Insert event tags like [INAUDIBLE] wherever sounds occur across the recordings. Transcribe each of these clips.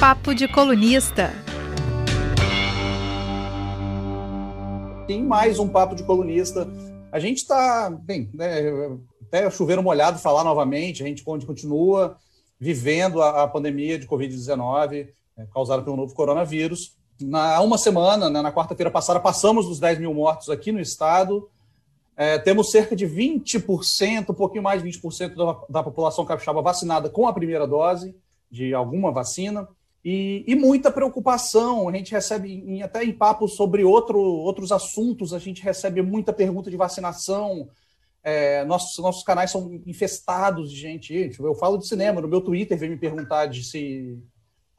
Papo de Colunista. Tem mais um Papo de Colunista. A gente está, bem, né, até chover molhado falar novamente, a gente continua vivendo a, a pandemia de Covid-19 é, causada pelo novo coronavírus. Na uma semana, né, na quarta-feira passada, passamos dos 10 mil mortos aqui no estado. É, temos cerca de 20%, um pouquinho mais de 20% da, da população capixaba vacinada com a primeira dose de alguma vacina. E, e, muita preocupação. A gente recebe, em, até em papos sobre outro, outros assuntos, a gente recebe muita pergunta de vacinação. É, nossos, nossos canais são infestados de gente. Eu falo de cinema, no meu Twitter vem me perguntar de se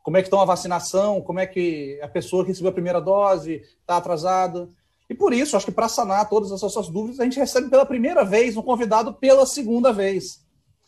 como é que estão a vacinação, como é que a pessoa que recebeu a primeira dose está atrasada. E por isso, acho que para sanar todas essas suas dúvidas, a gente recebe pela primeira vez um convidado pela segunda vez.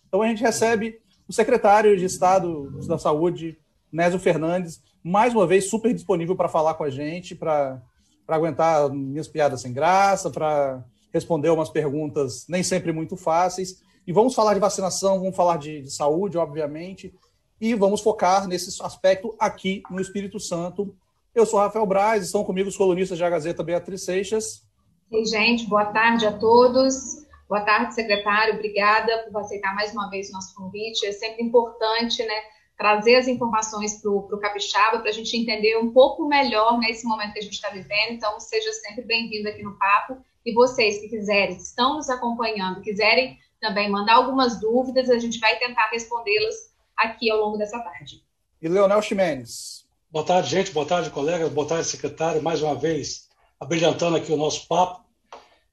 Então a gente recebe o secretário de Estado da Saúde, Nésio Fernandes, mais uma vez super disponível para falar com a gente, para aguentar minhas piadas sem graça, para responder umas perguntas nem sempre muito fáceis. E vamos falar de vacinação, vamos falar de, de saúde, obviamente, e vamos focar nesse aspecto aqui no Espírito Santo. Eu sou Rafael Braz, estão comigo os colunistas da Gazeta Beatriz Seixas. Oi, gente, boa tarde a todos. Boa tarde, secretário. Obrigada por aceitar mais uma vez o nosso convite. É sempre importante, né, trazer as informações para o Capixaba, para a gente entender um pouco melhor nesse momento que a gente está vivendo. Então, seja sempre bem-vindo aqui no Papo. E vocês que quiserem, estão nos acompanhando, quiserem também mandar algumas dúvidas, a gente vai tentar respondê-las aqui ao longo dessa tarde. E Leonel Ximenes. Boa tarde, gente. Boa tarde, colegas. Boa tarde, secretário. Mais uma vez, abrilhantando aqui o nosso papo.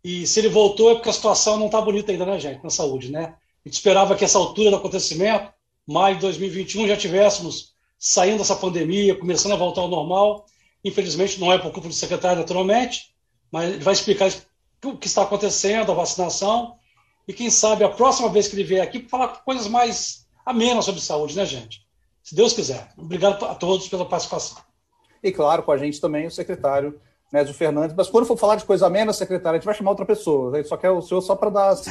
E se ele voltou é porque a situação não está bonita ainda, né, gente, na saúde, né? A gente esperava que essa altura do acontecimento, maio de 2021, já tivéssemos saindo dessa pandemia, começando a voltar ao normal. Infelizmente, não é por culpa do secretário, naturalmente, mas ele vai explicar o que está acontecendo, a vacinação, e quem sabe a próxima vez que ele vier aqui, falar coisas mais amenas sobre saúde, né, gente? Se Deus quiser. Obrigado a todos pela participação. E claro, com a gente também o secretário Nésio Fernandes. Mas quando for falar de coisa amena, secretário, a gente vai chamar outra pessoa. A gente só quer o senhor só para dar as,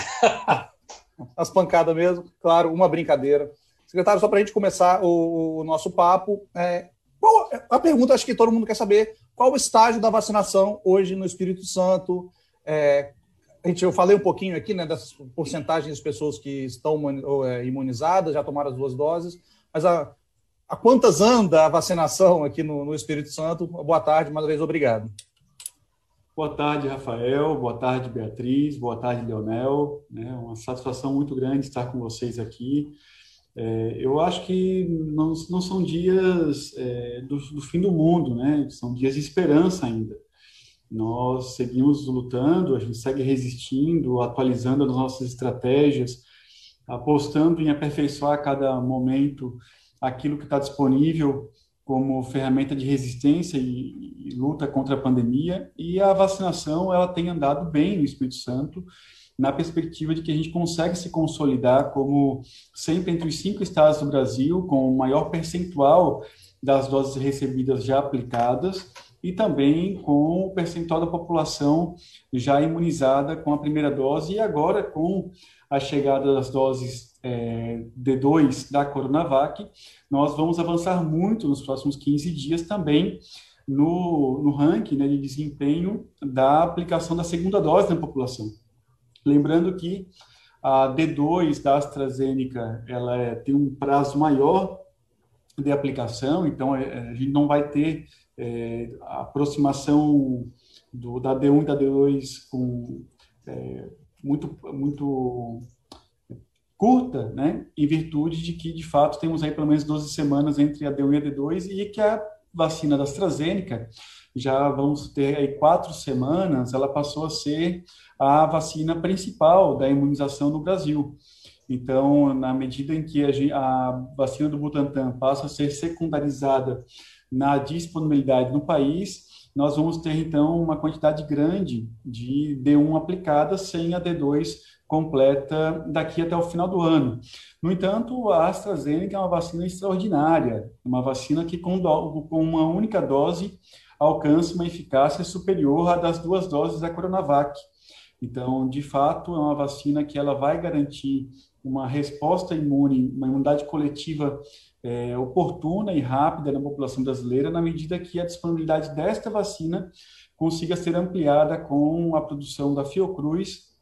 [LAUGHS] as, pancadas mesmo. Claro, uma brincadeira. Secretário, só para a gente começar o, o nosso papo, é, qual, a pergunta acho que todo mundo quer saber: qual o estágio da vacinação hoje no Espírito Santo? É, a gente, eu falei um pouquinho aqui né, das porcentagens de pessoas que estão é, imunizadas, já tomaram as duas doses, mas a, a quantas anda a vacinação aqui no, no Espírito Santo? Boa tarde, mais uma vez, obrigado. Boa tarde, Rafael. Boa tarde, Beatriz. Boa tarde, Leonel. É uma satisfação muito grande estar com vocês aqui. É, eu acho que não, não são dias é, do, do, fim do mundo, né? São dias de esperança ainda. Nós seguimos lutando, a gente segue resistindo, atualizando as nossas estratégias, apostando em aperfeiçoar a cada momento aquilo que está disponível como ferramenta de resistência e, e, luta contra a pandemia. E a vacinação ela tem andado bem no Espírito Santo, na perspectiva de que a gente consegue se consolidar como sempre entre os cinco estados do Brasil, com o maior percentual das doses recebidas já aplicadas e também com o percentual da população já imunizada com a primeira dose e agora com a chegada das doses é, D2 da Coronavac, nós vamos avançar muito nos próximos 15 dias também no, no ranking né, de desempenho da aplicação da segunda dose na população. Lembrando que a D2 da AstraZeneca ela é, tem um prazo maior de aplicação, então é, a gente não vai ter é, a aproximação do, da D1 e da D2 com, é, muito, muito curta, né, em virtude de que, de fato, temos aí pelo menos 12 semanas entre a D1 e a D2 e que a vacina da AstraZeneca, já vamos ter aí quatro semanas, ela passou a ser a vacina principal da imunização no Brasil. Então, na medida em que a, a vacina do Butantan passa a ser secundarizada na disponibilidade no país, nós vamos ter então uma quantidade grande de D1 aplicada sem a D2 completa daqui até o final do ano. No entanto, a AstraZeneca é uma vacina extraordinária, uma vacina que com, com uma única dose alcança uma eficácia superior à das duas doses da Coronavac. Então, de fato, é uma vacina que ela vai garantir uma resposta imune, uma imunidade coletiva é, oportuna e rápida na população brasileira, na medida que a disponibilidade desta vacina consiga ser ampliada com a produção da Fiocruz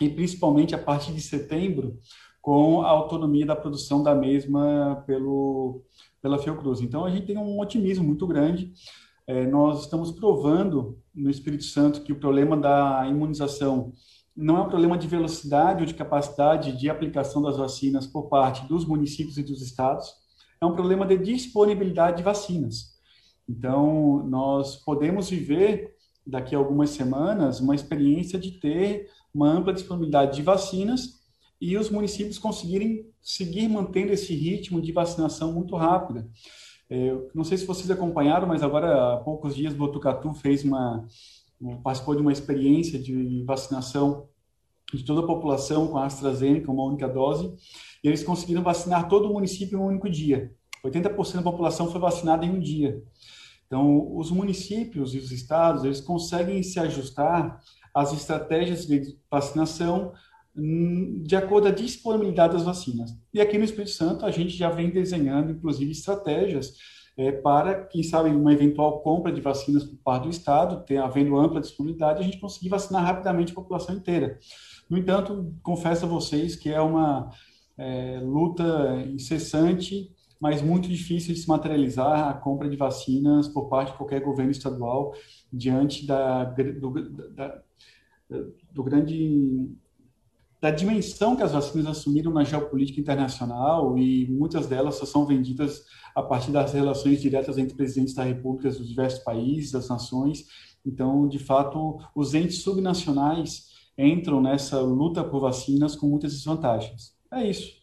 e principalmente a partir de setembro com a autonomia da produção da mesma pelo pela Fiocruz. Então a gente tem um otimismo muito grande. É, nós estamos provando no Espírito Santo que o problema da imunização não é um problema de velocidade ou de capacidade de aplicação das vacinas por parte dos municípios e dos estados, é um problema de disponibilidade de vacinas. Então, nós podemos viver daqui a algumas semanas uma experiência de ter uma ampla disponibilidade de vacinas e os municípios conseguirem seguir mantendo esse ritmo de vacinação muito rápida. É, não sei se vocês acompanharam, mas agora há poucos dias Botucatu fez uma participou de uma experiência de vacinação de toda a população com a AstraZeneca, uma única dose, e eles conseguiram vacinar todo o município em um único dia. 80% da população foi vacinada em um dia. Então, os municípios e os estados, eles conseguem se ajustar às estratégias de vacinação de acordo com a disponibilidade das vacinas. E aqui no Espírito Santo, a gente já vem desenhando, inclusive, estratégias é, para, quem sabe, uma eventual compra de vacinas por parte do Estado, ter, havendo ampla disponibilidade, a gente conseguir vacinar rapidamente a população inteira. No entanto, confesso a vocês que é uma é, luta incessante, mas muito difícil de se materializar a compra de vacinas por parte de qualquer governo estadual diante da, do, da, do grande da dimensão que as vacinas assumiram na geopolítica internacional e muitas delas só são vendidas a partir das relações diretas entre presidentes da República dos diversos países, das nações. Então, de fato, os entes subnacionais entram nessa luta por vacinas com muitas desvantagens. É isso.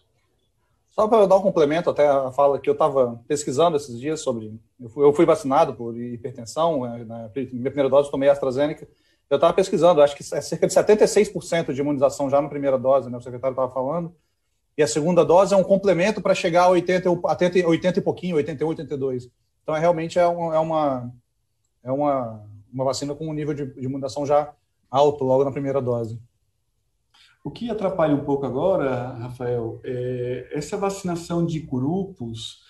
Só para dar um complemento até a fala que eu estava pesquisando esses dias sobre. Eu fui, eu fui vacinado por hipertensão, né, na minha primeira dose tomei AstraZeneca. Eu estava pesquisando, acho que é cerca de 76% de imunização já na primeira dose, né, o secretário estava falando. E a segunda dose é um complemento para chegar a 80, 80, 80 e pouquinho, 88, 82. Então, é, realmente é, uma, é, uma, é uma, uma vacina com um nível de, de imunização já alto logo na primeira dose. O que atrapalha um pouco agora, Rafael, é essa vacinação de grupos,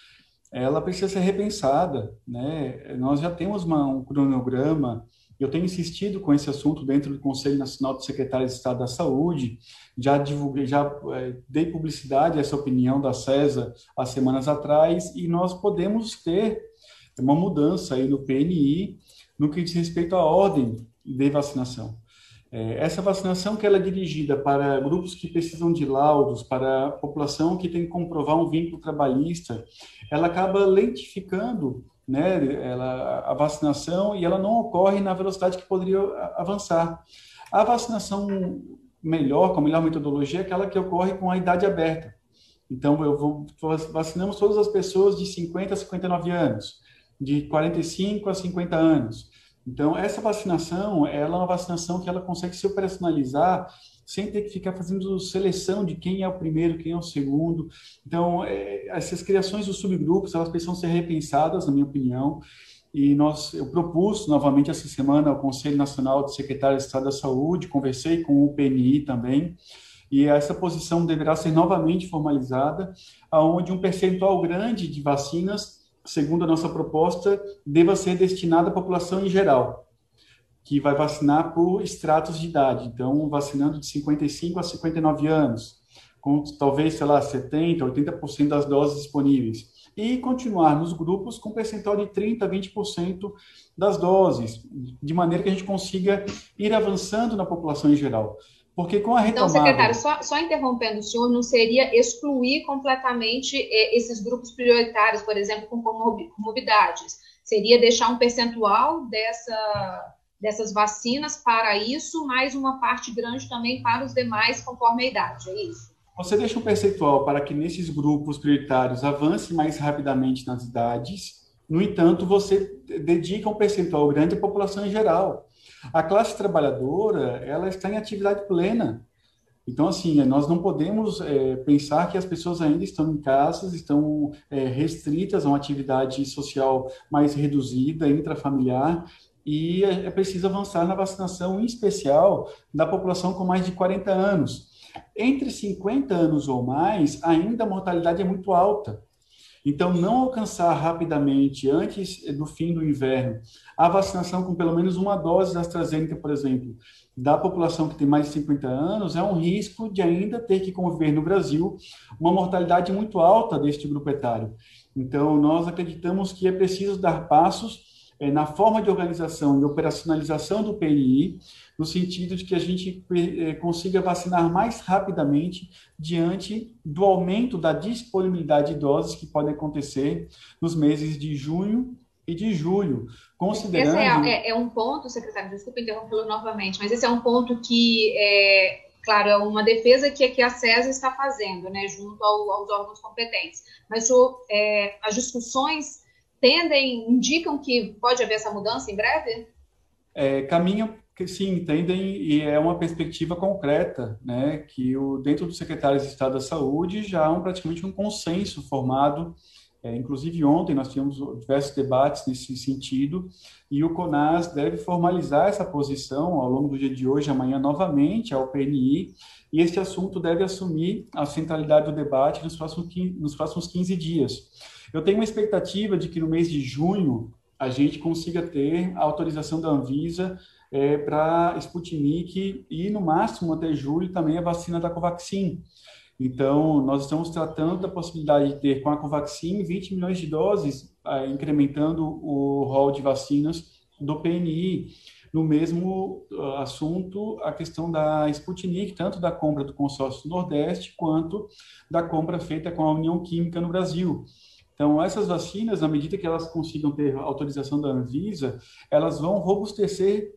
ela precisa ser repensada, né? Nós já temos uma, um cronograma, eu tenho insistido com esse assunto dentro do Conselho Nacional de Secretários de Estado da Saúde, já divulguei, já é, dei publicidade a essa opinião da CESA há semanas atrás, e nós podemos ter uma mudança aí no PNI no que diz respeito à ordem de vacinação. É, essa vacinação que ela é dirigida para grupos que precisam de laudos, para a população que tem que comprovar um vínculo trabalhista, ela acaba lentificando né, ela, a vacinação e ela não ocorre na velocidade que poderia avançar. A vacinação melhor, com a melhor metodologia, é aquela que ocorre com a idade aberta. Então, eu vou, vacinamos todas as pessoas de 50 a 59 anos, de 45 a 50 anos, então, essa vacinação, ela é uma vacinação que ela consegue se operacionalizar sem ter que ficar fazendo seleção de quem é o primeiro, quem é o segundo. Então, é, essas criações dos subgrupos, elas precisam ser repensadas, na minha opinião, e nós, eu propus novamente essa semana ao Conselho Nacional de Secretários de Estado da Saúde, conversei com o PNI também, e essa posição deverá ser novamente formalizada, aonde um percentual grande de vacinas segundo a nossa proposta, deva ser destinada à população em geral, que vai vacinar por estratos de idade. Então, vacinando de 55 a 59 anos, com talvez, sei lá, 70, 80% das doses disponíveis. E continuar nos grupos com percentual de 30, 20% das doses, de maneira que a gente consiga ir avançando na população em geral. Porque com a retomada... Então, secretário, só, só interrompendo o senhor, não seria excluir completamente eh, esses grupos prioritários, por exemplo, com comorbidades? Seria deixar um percentual dessa, dessas vacinas para isso, mais uma parte grande também para os demais, conforme a idade, é isso? Você deixa um percentual para que nesses grupos prioritários avance mais rapidamente nas idades, no entanto, você dedica um percentual grande à população em geral. A classe trabalhadora, ela está em atividade plena. Então, assim, nós não podemos é, pensar que as pessoas ainda estão em casas, estão é, restritas a uma atividade social mais reduzida, intrafamiliar, e é, é preciso avançar na vacinação, em especial da população com mais de 40 anos. Entre 50 anos ou mais, ainda a mortalidade é muito alta. Então, não alcançar rapidamente, antes do fim do inverno, a vacinação com pelo menos uma dose da AstraZeneca, por exemplo, da população que tem mais de 50 anos, é um risco de ainda ter que conviver no Brasil uma mortalidade muito alta deste grupo etário. Então, nós acreditamos que é preciso dar passos é, na forma de organização e operacionalização do PNI, no sentido de que a gente é, consiga vacinar mais rapidamente diante do aumento da disponibilidade de doses que pode acontecer nos meses de junho e de julho, considerando... Esse é, é, é um ponto, secretário, desculpa interrompê-lo novamente, mas esse é um ponto que, é, claro, é uma defesa que, que a CESA está fazendo, né, junto ao, aos órgãos competentes, mas o, é, as discussões tendem, indicam que pode haver essa mudança em breve? É, caminham que sim, entendem e é uma perspectiva concreta, né, que o, dentro do secretário de Estado da Saúde já há um, praticamente um consenso formado, é, inclusive ontem nós tivemos diversos debates nesse sentido, e o CONAS deve formalizar essa posição ao longo do dia de hoje, amanhã novamente, ao PNI, e este assunto deve assumir a centralidade do debate nos próximos, nos próximos 15 dias. Eu tenho uma expectativa de que no mês de junho a gente consiga ter a autorização da Anvisa é, para Sputnik e, no máximo, até julho, também a vacina da Covaxin. Então, nós estamos tratando da possibilidade de ter com a Covaxin 20 milhões de doses, é, incrementando o rol de vacinas do PNI. No mesmo uh, assunto, a questão da Sputnik, tanto da compra do consórcio Nordeste, quanto da compra feita com a União Química no Brasil. Então, essas vacinas, na medida que elas consigam ter autorização da Anvisa, elas vão robustecer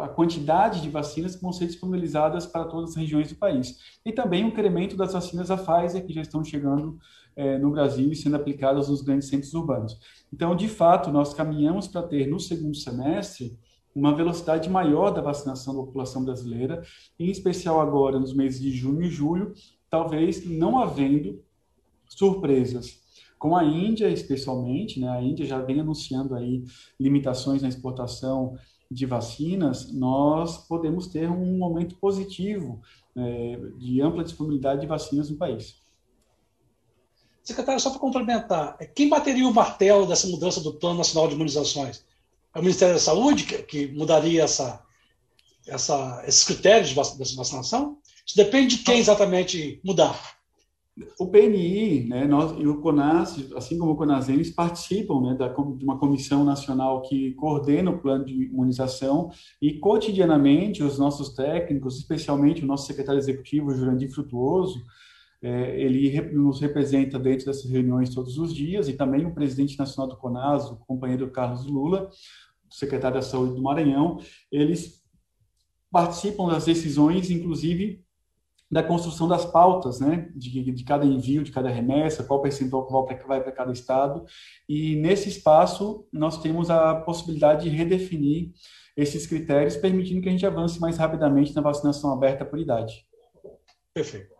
a quantidade de vacinas que vão ser disponibilizadas para todas as regiões do país. E também o incremento das vacinas da Pfizer, que já estão chegando é, no Brasil e sendo aplicadas nos grandes centros urbanos. Então, de fato, nós caminhamos para ter no segundo semestre uma velocidade maior da vacinação da população brasileira, em especial agora nos meses de junho e julho, talvez não havendo surpresas com a Índia, especialmente, né, a Índia já vem anunciando aí limitações na exportação de vacinas, nós podemos ter um momento positivo é, de ampla disponibilidade de vacinas no país. Secretário, só para complementar, é, quem bateria o martelo dessa mudança do Plano Nacional de Imunizações? É o Ministério da Saúde que, que mudaria essa, essa, esses critérios de vacinação? Isso depende de quem exatamente mudar. O PNI né, nós, e o CONAS, assim como o CONASEMES, participam né, da, de uma comissão nacional que coordena o plano de imunização e, cotidianamente, os nossos técnicos, especialmente o nosso secretário executivo, Jurandir Frutuoso, é, ele nos representa dentro dessas reuniões todos os dias, e também o presidente nacional do CONAS, o companheiro Carlos Lula, secretário da Saúde do Maranhão, eles participam das decisões, inclusive da construção das pautas, né, de, de cada envio, de cada remessa, qual percentual vai para cada estado, e nesse espaço nós temos a possibilidade de redefinir esses critérios, permitindo que a gente avance mais rapidamente na vacinação aberta por idade. Perfeito.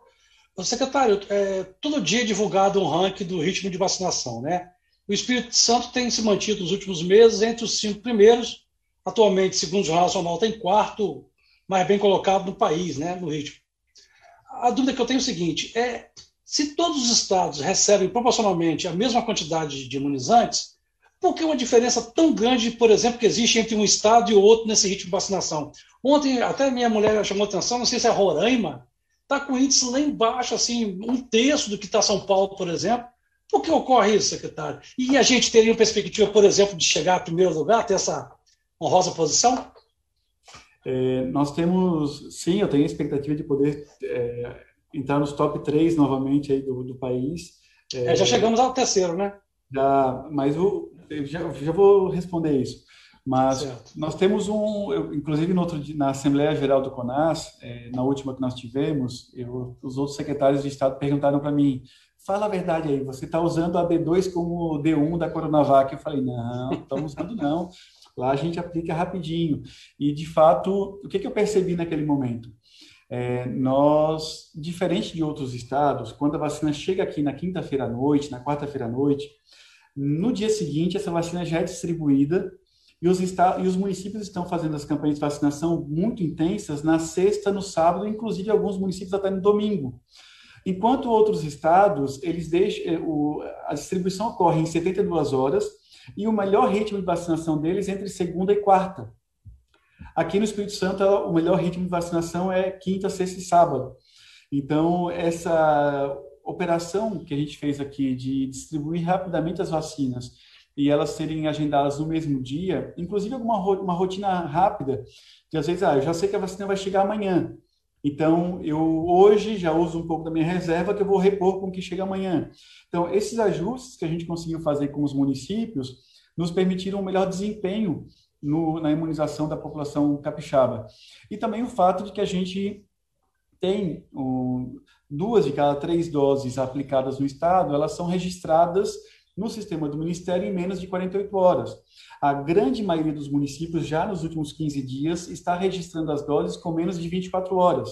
Secretário, é, todo dia é divulgado um ranking do ritmo de vacinação, né? O Espírito Santo tem se mantido nos últimos meses entre os cinco primeiros, atualmente, segundo o Jornal Nacional, tem quarto mais bem colocado no país, né, no ritmo a dúvida que eu tenho é o seguinte: é se todos os estados recebem proporcionalmente a mesma quantidade de imunizantes, por que uma diferença tão grande, por exemplo, que existe entre um estado e o outro nesse ritmo de vacinação? Ontem, até minha mulher chamou atenção, não sei se é Roraima, está com índice lá embaixo, assim, um terço do que está São Paulo, por exemplo. Por que ocorre isso, secretário? E a gente teria uma perspectiva, por exemplo, de chegar a primeiro lugar, ter essa honrosa posição? É, nós temos, sim, eu tenho a expectativa de poder é, entrar nos top 3 novamente aí do, do país. É, já chegamos ao terceiro, né? Já, mas o, eu já, já vou responder isso. Mas certo. nós temos um, eu, inclusive no outro, na Assembleia Geral do CONAS, é, na última que nós tivemos, eu, os outros secretários de Estado perguntaram para mim, fala a verdade aí, você está usando a B2 como D1 da Coronavac? Eu falei, não, estamos usando não. Lá a gente aplica rapidinho. E, de fato, o que, que eu percebi naquele momento? É, nós, diferente de outros estados, quando a vacina chega aqui na quinta-feira à noite, na quarta-feira à noite, no dia seguinte essa vacina já é distribuída e os, e os municípios estão fazendo as campanhas de vacinação muito intensas na sexta, no sábado, inclusive alguns municípios até no domingo. Enquanto outros estados, eles deixam, eh, o, a distribuição ocorre em 72 horas e o melhor ritmo de vacinação deles é entre segunda e quarta. Aqui no Espírito Santo, o melhor ritmo de vacinação é quinta, sexta e sábado. Então, essa operação que a gente fez aqui de distribuir rapidamente as vacinas e elas serem agendadas no mesmo dia, inclusive alguma uma rotina rápida, que às vezes, ah, eu já sei que a vacina vai chegar amanhã, então eu hoje já uso um pouco da minha reserva que eu vou repor com o que chega amanhã. Então, esses ajustes que a gente conseguiu fazer com os municípios nos permitiram um melhor desempenho no, na imunização da população capixaba. E também o fato de que a gente tem um, duas de cada três doses aplicadas no estado, elas são registradas no sistema do Ministério em menos de 48 horas. A grande maioria dos municípios, já nos últimos 15 dias, está registrando as doses com menos de 24 horas.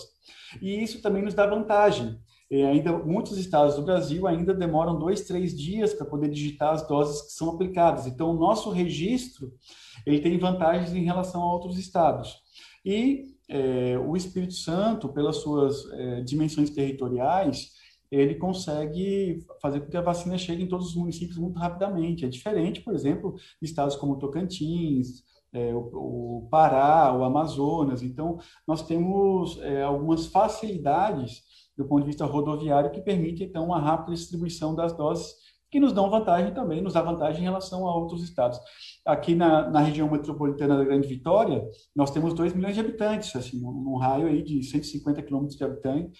E isso também nos dá vantagem. E ainda muitos estados do Brasil ainda demoram dois, três dias para poder digitar as doses que são aplicadas. Então, o nosso registro ele tem vantagens em relação a outros estados. E é, o Espírito Santo, pelas suas é, dimensões territoriais, ele consegue fazer com que a vacina chegue em todos os municípios muito rapidamente. É diferente, por exemplo, estados como Tocantins, é, o, o, Pará, o Amazonas. Então, nós temos é, algumas facilidades do ponto de vista rodoviário que permite, então, uma rápida distribuição das doses que nos dão vantagem também, nos dá vantagem em relação a outros estados. Aqui na, na região metropolitana da Grande Vitória, nós temos 2 milhões de habitantes, assim, num raio aí de 150 quilômetros de habitantes,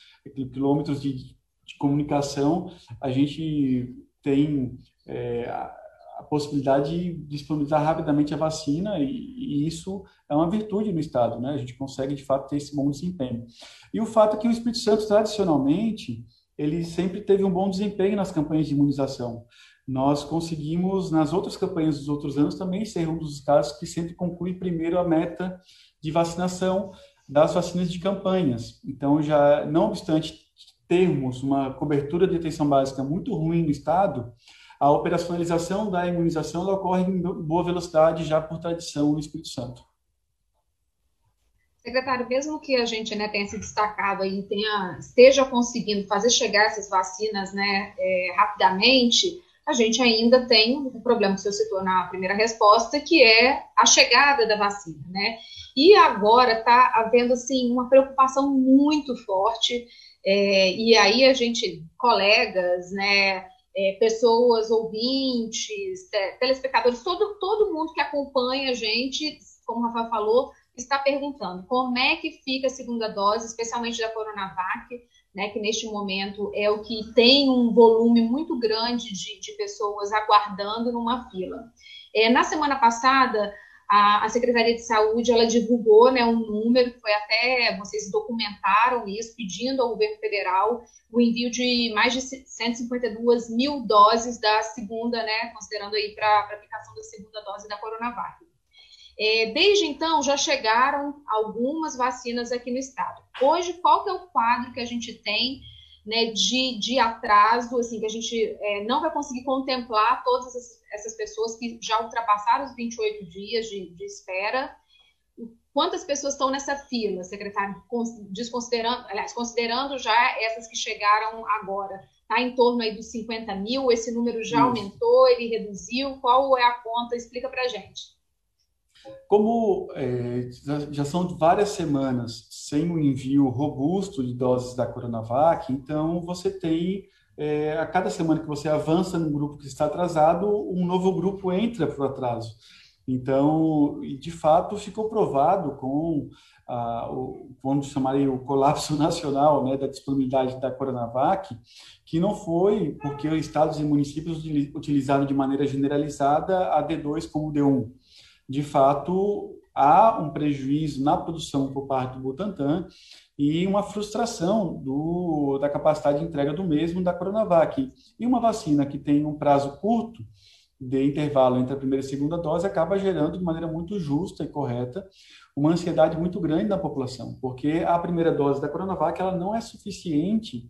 quilômetros de de comunicação, a gente tem é, a, possibilidade de disponibilizar rapidamente a vacina e, e, isso é uma virtude no Estado, né? A gente consegue, de fato, ter esse bom desempenho. E o fato é que o Espírito Santo, tradicionalmente, ele sempre teve um bom desempenho nas campanhas de imunização. Nós conseguimos, nas outras campanhas dos outros anos, também ser um dos estados que sempre conclui primeiro a meta de vacinação das vacinas de campanhas. Então, já não obstante termos uma cobertura de atenção básica muito ruim no Estado, a operacionalização da imunização ocorre em boa velocidade já por tradição no Espírito Santo. Secretário, mesmo que a gente né, tenha se destacado e tenha, esteja conseguindo fazer chegar essas vacinas né, é, rapidamente, a gente ainda tem um problema que o senhor citou na primeira resposta, que é a chegada da vacina, né? E agora está havendo, assim, uma preocupação muito forte é, e aí a gente, colegas, né, é, pessoas, ouvintes, telespectadores, todo, todo mundo que acompanha a gente, como o Rafael falou, está perguntando como é que fica a segunda dose, especialmente da Coronavac, né, que neste momento é o que tem um volume muito grande de, de pessoas aguardando numa fila. É, na semana passada, a, a, Secretaria de Saúde ela divulgou né, um número, foi até, vocês documentaram isso, pedindo ao governo federal o envio de mais de 152 mil doses da segunda, né, considerando aí para a aplicação da segunda dose da Coronavac. É, desde então, já chegaram algumas vacinas aqui no estado. Hoje, qual que é o quadro que a gente tem né, de, de atraso, assim, que a gente é, não vai conseguir contemplar todas essas, essas, pessoas que já ultrapassaram os 28 dias de, de espera. Quantas pessoas estão nessa fila, secretário, desconsiderando, aliás, considerando já essas que chegaram agora? Está em torno aí dos 50 mil, esse número já Isso. aumentou, ele reduziu, qual é a conta? Explica para a gente. Como é, já são várias semanas sem um envio robusto de doses da Coronavac, então você tem, é, a cada semana que você avança no grupo que está atrasado, um novo grupo entra para o atraso. Então, de fato, ficou provado com ah, o, vamos chamar aí, o colapso [LAUGHS] nacional né, da disponibilidade da Coronavac, que não foi porque estados e municípios utilizaram de maneira generalizada a D2 como D1 de fato, há um prejuízo na produção por parte do Butantan e uma frustração do, da capacidade de entrega do mesmo da Coronavac. E uma vacina que tem um prazo curto de intervalo entre a primeira e a segunda dose acaba gerando de maneira muito justa e correta uma ansiedade muito grande na população, porque a primeira dose da Coronavac ela não é suficiente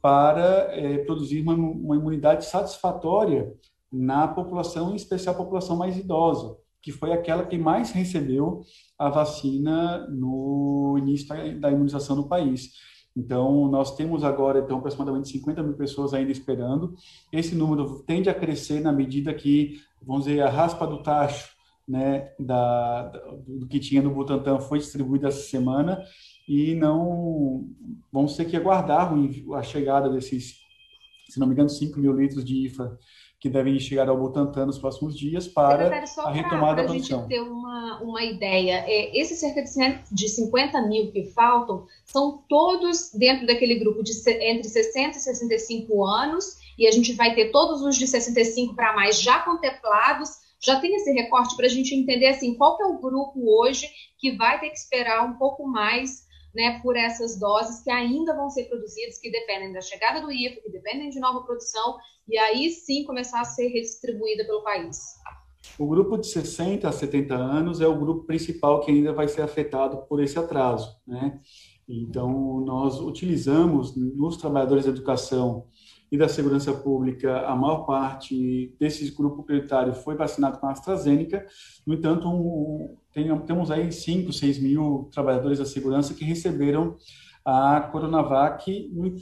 para é, produzir uma, uma imunidade satisfatória na população, em especial a população mais idosa. Que foi aquela que mais recebeu a vacina no início da imunização no país. Então, nós temos agora então, aproximadamente 50 mil pessoas ainda esperando. Esse número tende a crescer na medida que, vamos dizer, a raspa do tacho né, da, do que tinha no Butantan foi distribuída essa semana e não vamos ter que aguardar a chegada desses, se não me engano, 5 mil litros de IFA que devem chegar ao Butantan nos próximos dias para a retomada da produção. Para a gente ter uma, uma ideia, é, esses cerca de 50 mil que faltam são todos dentro daquele grupo de entre 60 e 65 anos, e a gente vai ter todos os de 65 para mais já contemplados. Já tem esse recorte para a gente entender assim qual que é o grupo hoje que vai ter que esperar um pouco mais né, por essas doses que ainda vão ser produzidas, que dependem da chegada do IFA, que dependem de nova produção, e aí sim começar a ser redistribuída pelo país. O grupo de 60 a 70 anos é o grupo principal que ainda vai ser afetado por esse atraso, né? Então, nós utilizamos nos trabalhadores da educação e da segurança pública, a maior parte desse grupo prioritário foi vacinado com a AstraZeneca. No entanto, um, tem, temos aí 5, 6 mil trabalhadores da segurança que receberam a Coronavac no,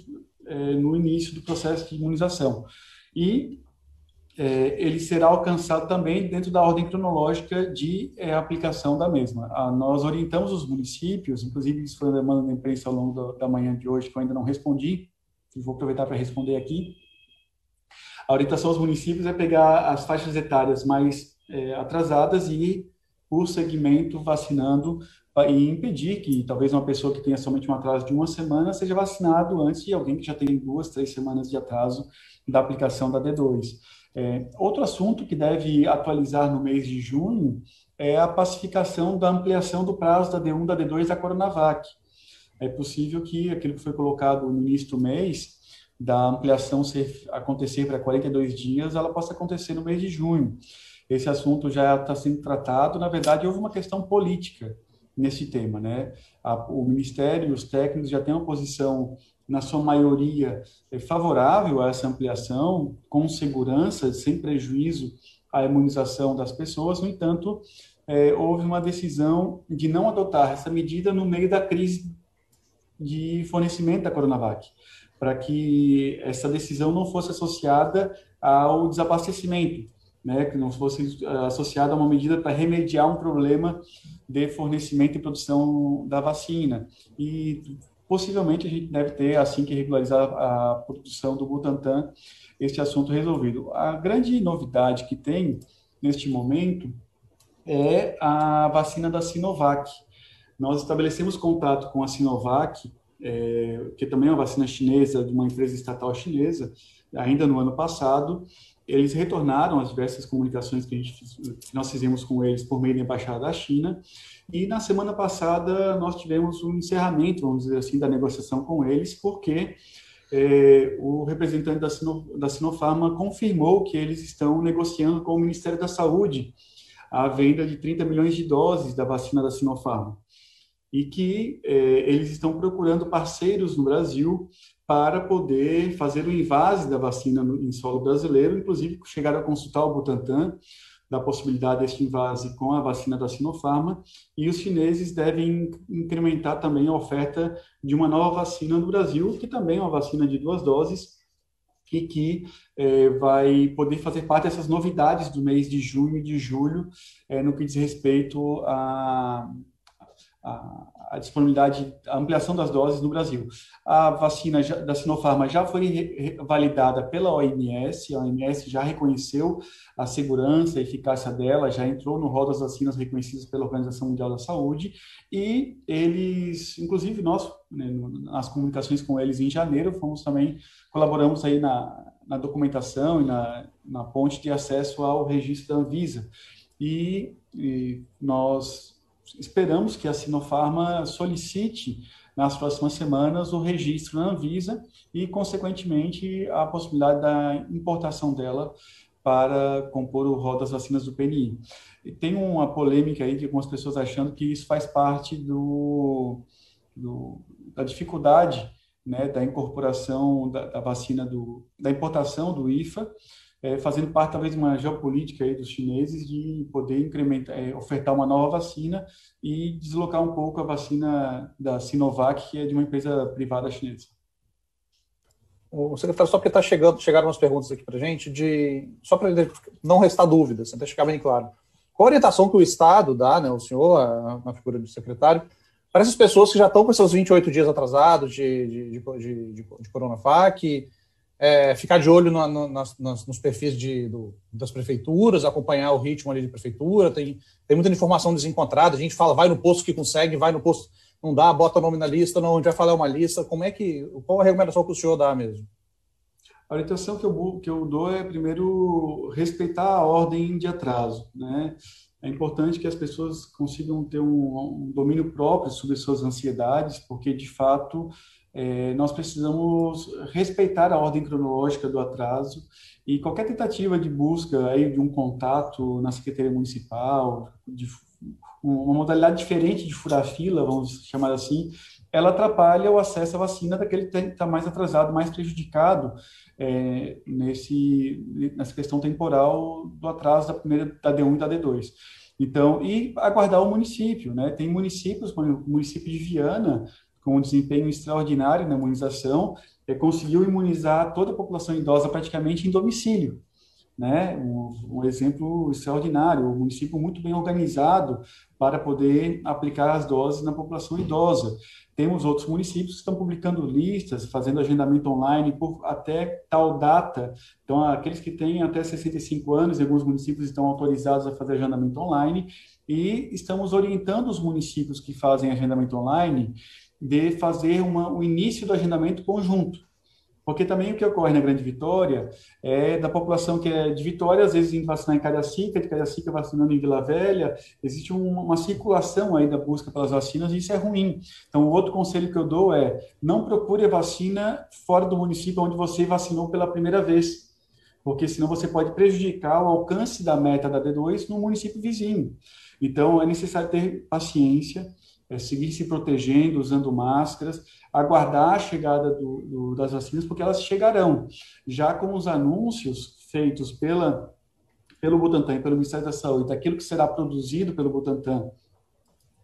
é, no início do processo de imunização. E é, ele será alcançado também dentro da ordem cronológica de é, aplicação da mesma. Ah, nós orientamos os municípios, inclusive isso foi uma demanda da imprensa ao longo da, manhã de hoje, que eu ainda não respondi, vou aproveitar para responder aqui. A orientação aos municípios é pegar as faixas etárias mais é, atrasadas e por segmento vacinando e impedir que talvez uma pessoa que tenha somente um atraso de uma semana seja vacinado antes de alguém que já tem duas, três semanas de atraso da aplicação da D2. É, outro assunto que deve atualizar no mês de junho é a pacificação da ampliação do prazo da D1 da D2 da Coronavac é possível que aquilo que foi colocado no início do mês, da ampliação ser, acontecer para 42 dias, ela possa acontecer no mês de junho. Esse assunto já está sendo tratado. Na verdade, houve uma questão política nesse tema, né? A, o Ministério os técnicos já têm uma posição, na sua maioria, é, favorável a essa ampliação, com segurança, sem prejuízo à imunização das pessoas. No entanto, é, houve uma decisão de não adotar essa medida no meio da crise de fornecimento da Coronavac, para que essa decisão não fosse associada ao desabastecimento, né, que não fosse eh, associada a uma medida para remediar um problema de fornecimento e produção da vacina. E possivelmente a gente deve ter, assim que regularizar a produção do Butantan, este assunto resolvido. A grande novidade que tem neste momento é a vacina da Sinovac, nós estabelecemos contato com a Sinovac, é, que também é uma vacina chinesa, de uma empresa estatal chinesa, ainda no ano passado. Eles retornaram as diversas comunicações que, gente, que nós fizemos com eles por meio da Embaixada da China. E na semana passada nós tivemos um encerramento, vamos dizer assim, da negociação com eles, porque é, o representante da, Sino, da Sinopharma confirmou que eles estão negociando com o Ministério da Saúde a venda de 30 milhões de doses da vacina da Sinopharma e que é, eles estão procurando parceiros no Brasil para poder fazer o invase da vacina em solo brasileiro, inclusive chegaram a consultar o Butantan da possibilidade deste invase com a vacina da Sinopharma, e os chineses devem incrementar também a oferta de uma nova vacina no Brasil, que também é uma vacina de duas doses, e que é, vai poder fazer parte dessas novidades do mês de junho e de julho, é, no que diz respeito a a, disponibilidade, a ampliação das doses no Brasil. A vacina já, da Sinopharma já foi validada pela OMS, a OMS já reconheceu a segurança, a eficácia dela, já entrou no rol das vacinas reconhecidas pela Organização Mundial da Saúde, e eles, inclusive nós, né, nas comunicações com eles em janeiro, fomos também, colaboramos aí na, na documentação e na, na ponte de acesso ao registro da Anvisa, e, e nós esperamos que a Sinopharma solicite nas próximas semanas o registro na Anvisa e, consequentemente, a possibilidade da importação dela para compor o rol das vacinas do PNI. E tem uma polêmica aí de algumas pessoas achando que isso faz parte do, do da dificuldade né, da incorporação da, da, vacina do, da importação do IFA é, fazendo parte talvez de uma geopolítica aí dos chineses de poder incrementar, é, ofertar uma nova vacina e deslocar um pouco a vacina da Sinovac, que é de uma empresa privada chinesa. O secretário, só porque está chegando, chegaram umas perguntas aqui para a gente, de, só para não restar dúvidas, até ficar bem claro. Qual a orientação que o Estado dá, né, o senhor, na figura do secretário, para essas pessoas que já estão com seus 28 dias atrasados de, de, de, de, de Coronavac, é, ficar de olho no, no, nas, nos perfis de, do, das prefeituras, acompanhar o ritmo ali de prefeitura, tem, tem muita informação desencontrada, a gente fala, vai no posto que consegue, vai no posto, não dá, bota nome na lista, não, a gente vai falar uma lista, como é que, qual a recomendação que o senhor dá mesmo? A orientação que eu, que eu dou é, primeiro, respeitar a ordem de atraso, né? É importante que as pessoas consigam ter um, um domínio próprio sobre suas ansiedades, porque, de fato, é, nós precisamos respeitar a ordem cronológica do atraso e qualquer tentativa de busca aí de um contato na Secretaria Municipal, de uma modalidade diferente de furar fila, vamos chamar assim, ela atrapalha o acesso à vacina daquele que está mais atrasado, mais prejudicado é, nesse, nessa questão temporal do atraso da primeira da D1 e da D2. Então, e aguardar o município, né? Tem municípios, como o município de Viana, com um desempenho extraordinário na imunização, é, conseguiu imunizar toda a população idosa praticamente em domicílio. Né? Um, um, exemplo extraordinário, um município muito bem organizado para poder aplicar as doses na população idosa. Temos outros municípios que estão publicando listas, fazendo agendamento online por até tal data. Então, aqueles que têm até 65 anos, alguns municípios estão autorizados a fazer agendamento online e estamos orientando os municípios que fazem agendamento online de fazer uma, o início do agendamento conjunto. Porque também o que ocorre na Grande Vitória é da população que é de Vitória, às vezes indo vacinar em Cariacica, de Cariacica vacinando em Vila Velha, existe uma, uma circulação aí da busca pelas vacinas e isso é ruim. Então, o outro conselho que eu dou é não procure a vacina fora do município onde você vacinou pela primeira vez, porque senão você pode prejudicar o alcance da meta da D2 no município vizinho. Então, é necessário ter paciência, é, seguir se protegendo, usando máscaras, aguardar a chegada do, do, das vacinas, porque elas chegarão. Já com os anúncios feitos pela, pelo Butantan e pelo Ministério da Saúde, daquilo que será produzido pelo Butantan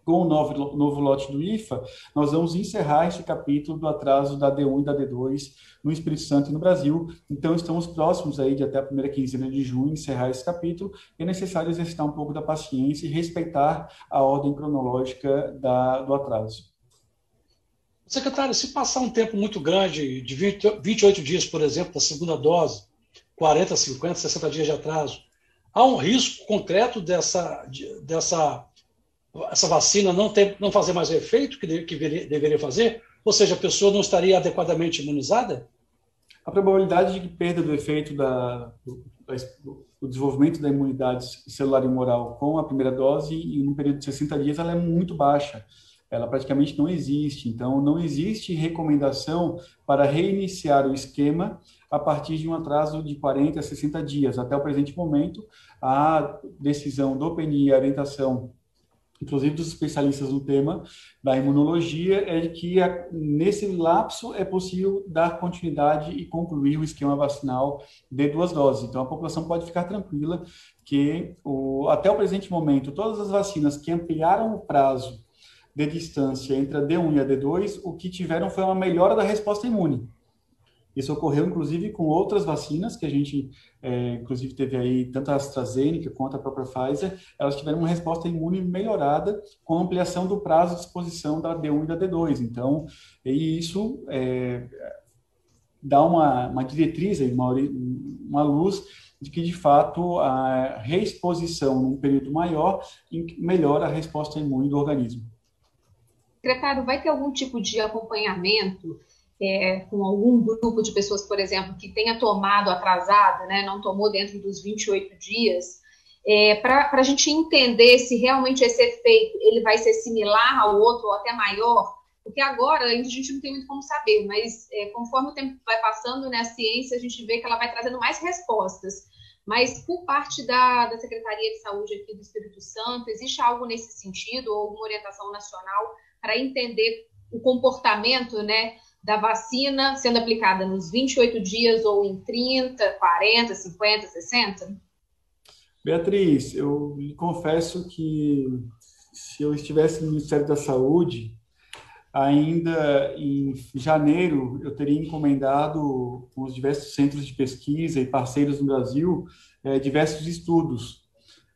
com o novo, novo lote do IFA, nós vamos encerrar este capítulo do atraso da D1 e da D2 no Espírito Santo e no Brasil. Então, estamos próximos aí de até a primeira quinzena de junho encerrar esse capítulo. É necessário exercitar um pouco da paciência e respeitar a ordem cronológica da, do atraso. Secretário, se passar um tempo muito grande, de 20, 28 dias, por exemplo, da segunda dose, 40, 50, 60 dias de atraso, há um risco concreto dessa, dessa essa vacina não, ter, não fazer mais o efeito que, de, que deveria fazer? Ou seja, a pessoa não estaria adequadamente imunizada? A probabilidade de perda do efeito da, do desenvolvimento da imunidade celular e moral com a primeira dose em um período de 60 dias ela é muito baixa. Ela praticamente não existe. Então, não existe recomendação para reiniciar o esquema a partir de um atraso de 40 a 60 dias. Até o presente momento, a decisão do PNI, a orientação inclusive dos especialistas no tema da imunologia, é que nesse lapso é possível dar continuidade e concluir o esquema vacinal de duas doses. Então, a população pode ficar tranquila que o, até o presente momento, todas as vacinas que ampliaram o prazo de distância entre a D1 e a D2, o que tiveram foi uma melhora da resposta imune. Isso ocorreu, inclusive, com outras vacinas que a gente, é, inclusive, teve aí, tanto a AstraZeneca quanto a própria Pfizer, elas tiveram uma resposta imune melhorada com ampliação do prazo de exposição da D1 e da D2. Então, e isso é, dá uma, uma diretriz, uma, uma luz de que, de fato, a reexposição num período maior melhora a resposta imune do organismo. Secretário, vai ter algum tipo de acompanhamento é, com algum grupo de pessoas, por exemplo, que tenha tomado atrasado, né, não tomou dentro dos 28 dias, é, para a gente entender se realmente esse efeito ele vai ser similar ao outro ou até maior, porque agora a gente não tem muito como saber, mas é, conforme o tempo vai passando, né, a ciência, a gente vê que ela vai trazendo mais respostas. Mas por parte da, da Secretaria de Saúde aqui do Espírito Santo, existe algo nesse sentido, ou alguma orientação nacional para entender o comportamento né, da vacina sendo aplicada nos 28 dias ou em 30, 40, 50, 60? Beatriz, eu lhe confesso que se eu estivesse no Ministério da Saúde, ainda em janeiro eu teria encomendado com os diversos centros de pesquisa e parceiros no Brasil é, diversos estudos.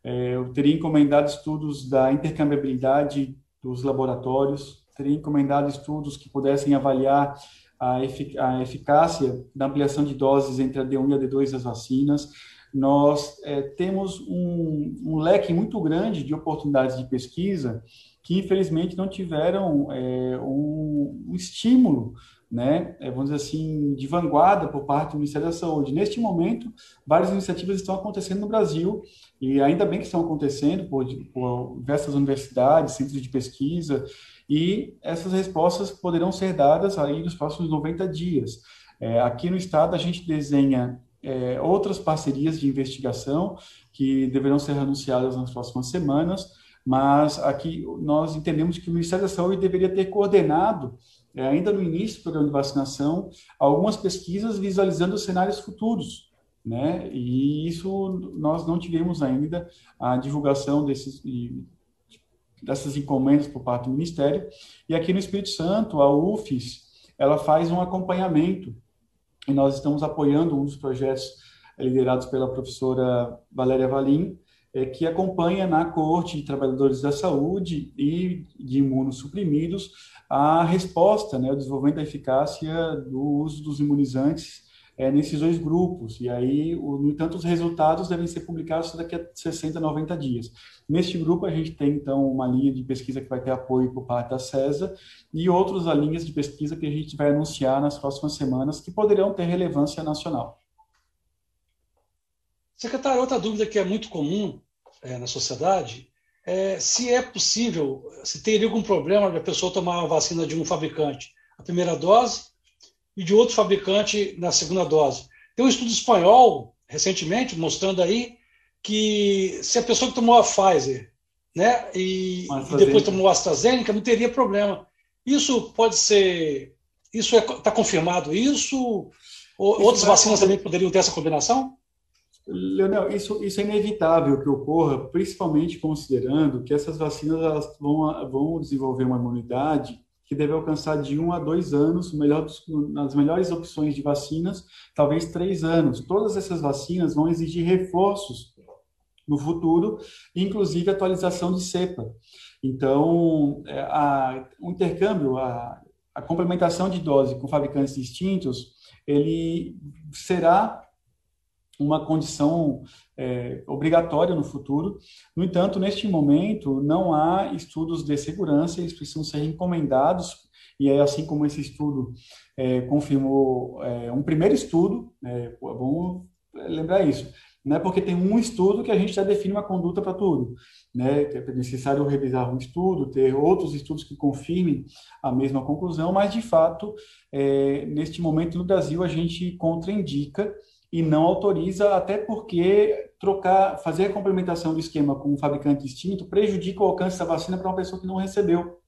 É, eu teria encomendado estudos da intercambiabilidade dos laboratórios, teria encomendado estudos que pudessem avaliar a, efic a eficácia da ampliação de doses entre a D1 e a D2 das vacinas, nós é, temos um, um, leque muito grande de oportunidades de pesquisa que, infelizmente, não tiveram é, um, um, estímulo, né, é, vamos dizer assim, de vanguarda por parte do Ministério da Saúde. Neste momento, várias iniciativas estão acontecendo no Brasil, e ainda bem que estão acontecendo por, por diversas universidades, centros de pesquisa, e essas respostas poderão ser dadas aí nos próximos 90 dias. É, aqui no estado, a gente desenha é, outras parcerias de investigação que deverão ser anunciadas nas próximas semanas, mas aqui nós entendemos que o Ministério da Saúde deveria ter coordenado, é, ainda no início do programa de vacinação, algumas pesquisas visualizando os cenários futuros, né? E isso nós não tivemos ainda a divulgação desses dessas encomendas por parte do Ministério. E aqui no Espírito Santo, a UFES, ela faz um acompanhamento e nós estamos apoiando um dos projetos liderados pela professora Valéria Valim, é, que acompanha na Corte de Trabalhadores da Saúde e de imunossuprimidos a resposta, né, o desenvolvimento da eficácia do uso dos imunizantes é, nesses dois grupos. E aí, o, no entanto, os resultados devem ser publicados daqui a 60, 90 dias. Neste grupo, a gente tem, então, uma linha de pesquisa que vai ter apoio por parte da CESA e outras linhas de pesquisa que a gente vai anunciar nas próximas semanas que poderão ter relevância nacional. Secretário, outra dúvida que é muito comum é, na sociedade é se é possível, se teria algum problema de a pessoa tomar a vacina de um fabricante, a primeira dose, e de outro fabricante na segunda dose. Tem um estudo espanhol, recentemente, mostrando aí que se a pessoa que tomou a Pfizer né, e, e depois tomou a AstraZeneca, não teria problema. Isso pode ser. Isso está é, tá confirmado? Isso? Ou, isso outras vacinas também poderiam ter essa combinação? Leonel, isso, isso é inevitável que ocorra, principalmente considerando que essas vacinas elas vão, vão desenvolver uma imunidade que deve alcançar de um a dois anos, melhor nas melhores opções de vacinas, talvez três anos. Todas essas vacinas vão exigir reforços no futuro, inclusive atualização de cepa. Então, é, a, o intercâmbio, a, a complementação de dose com fabricantes distintos, ele será uma condição é, obrigatória no futuro. No entanto, neste momento, não há estudos de segurança, eles precisam ser encomendados, e é assim como esse estudo é, confirmou é, um primeiro estudo, é bom lembrar isso, não é porque tem um estudo que a gente já define uma conduta para tudo. Né? É necessário revisar um estudo, ter outros estudos que confirmem a mesma conclusão, mas, de fato, é, neste momento no Brasil, a gente contraindica e não autoriza, até porque trocar, fazer a complementação do esquema com um fabricante distinto prejudica o alcance da vacina para uma pessoa que não recebeu.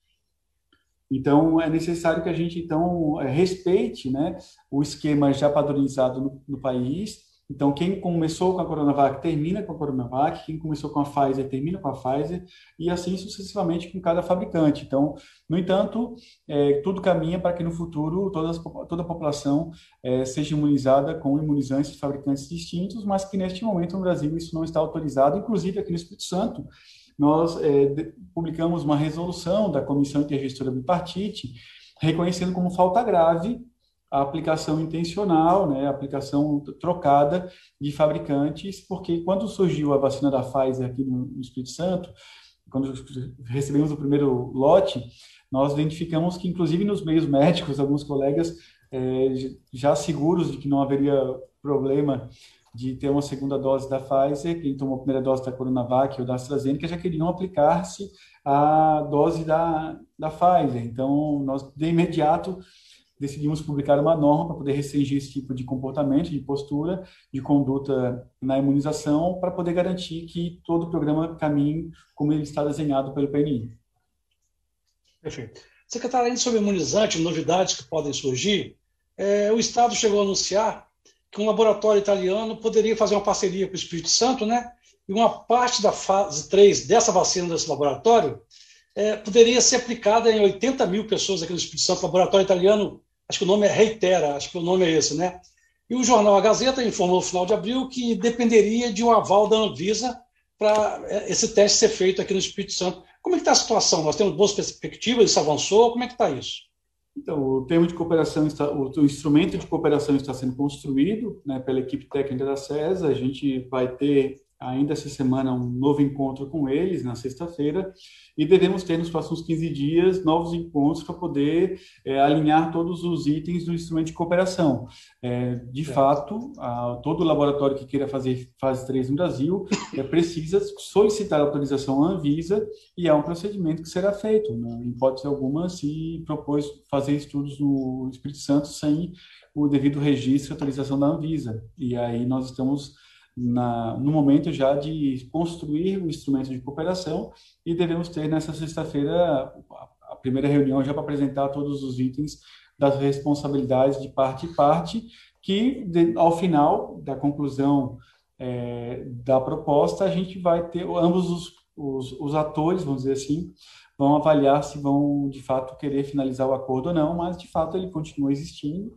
Então, é necessário que a gente, então, é, respeite né, o esquema já padronizado no, no país então, quem começou com a Coronavac termina com a Coronavac, quem começou com a Pfizer termina com a Pfizer, e assim sucessivamente com cada fabricante. Então, no entanto, é, tudo caminha para que no futuro toda, toda a população é, seja imunizada com imunizantes de fabricantes distintos, mas que neste momento no Brasil isso não está autorizado, inclusive aqui no Espírito Santo. Nós é, publicamos uma resolução da Comissão Intergestora Bipartite reconhecendo como falta grave a aplicação intencional, né, a aplicação trocada de fabricantes, porque quando surgiu a vacina da Pfizer aqui no, Espírito Santo, quando recebemos o primeiro lote, nós identificamos que, inclusive nos meios médicos, alguns colegas é, já seguros de que não haveria problema de ter uma segunda dose da Pfizer, quem tomou a primeira dose da Coronavac ou da AstraZeneca já queriam aplicar-se a dose da, da Pfizer. Então, nós de imediato decidimos publicar uma norma para poder restringir esse tipo de comportamento, de postura, de conduta na imunização, para poder garantir que todo o programa caminhe como ele está desenhado pelo PNI. Perfeito. Secretário, ainda sobre imunizante, novidades que podem surgir, é, o Estado chegou a anunciar que um laboratório italiano poderia fazer uma parceria com o Espírito Santo, né? E uma parte da fase 3 dessa vacina desse laboratório é, poderia ser aplicada em 80 mil pessoas aqui no Espírito Santo, laboratório italiano, acho que o nome é Reitera, acho que o nome é esse, né? E o jornal A Gazeta informou no final de abril que dependeria de um aval da Anvisa para é, esse teste ser feito aqui no Espírito Santo. Como é que está a situação? Nós temos boas perspectivas, isso avançou? Como é que está isso? Então, o termo de cooperação, está, o, o instrumento de cooperação está sendo construído né, pela equipe técnica da CESA. A gente vai ter ainda essa semana um novo encontro com eles, na sexta-feira, e devemos ter nos próximos 15 dias novos encontros para poder é, alinhar todos os itens do instrumento de cooperação. É, de fato, a, todo laboratório que queira fazer fase 3 no Brasil [LAUGHS] é, precisa solicitar autorização à Anvisa e é um procedimento que será feito. Né? Em hipótese alguma, se propôs fazer estudos no Espírito Santo sem o devido registro e autorização da Anvisa. E aí nós estamos na, no momento já de construir o instrumento de cooperação e devemos ter nessa sexta-feira a primeira reunião já para apresentar todos os itens das responsabilidades de parte e parte, que de, ao final da conclusão é, da proposta a gente vai ter ambos os, os, os atores, vamos dizer assim, vão avaliar se vão de fato querer finalizar o acordo ou não, mas de fato ele continua existindo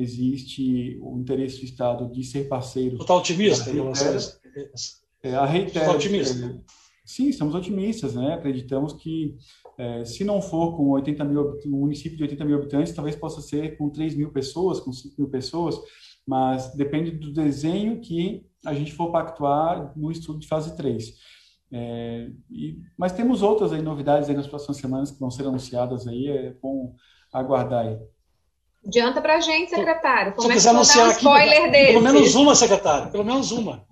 existe o interesse do Estado de ser parceiro. Está otimista em relação a é, a reitera, otimista. É, sim, estamos otimistas, né? Acreditamos que é, se não for com 80 mil, um município de 80 mil habitantes, talvez possa ser com 3 mil pessoas, com 5 mil pessoas, mas depende do desenho que a gente for pactuar no estudo de fase 3. É, e, mas temos outras aí, novidades aí nas próximas semanas que vão ser anunciadas aí, é bom aguardar aí. Adianta para a gente, secretário. Como é que dar um spoiler aqui, desse? Pelo menos uma, secretário. Pelo menos uma.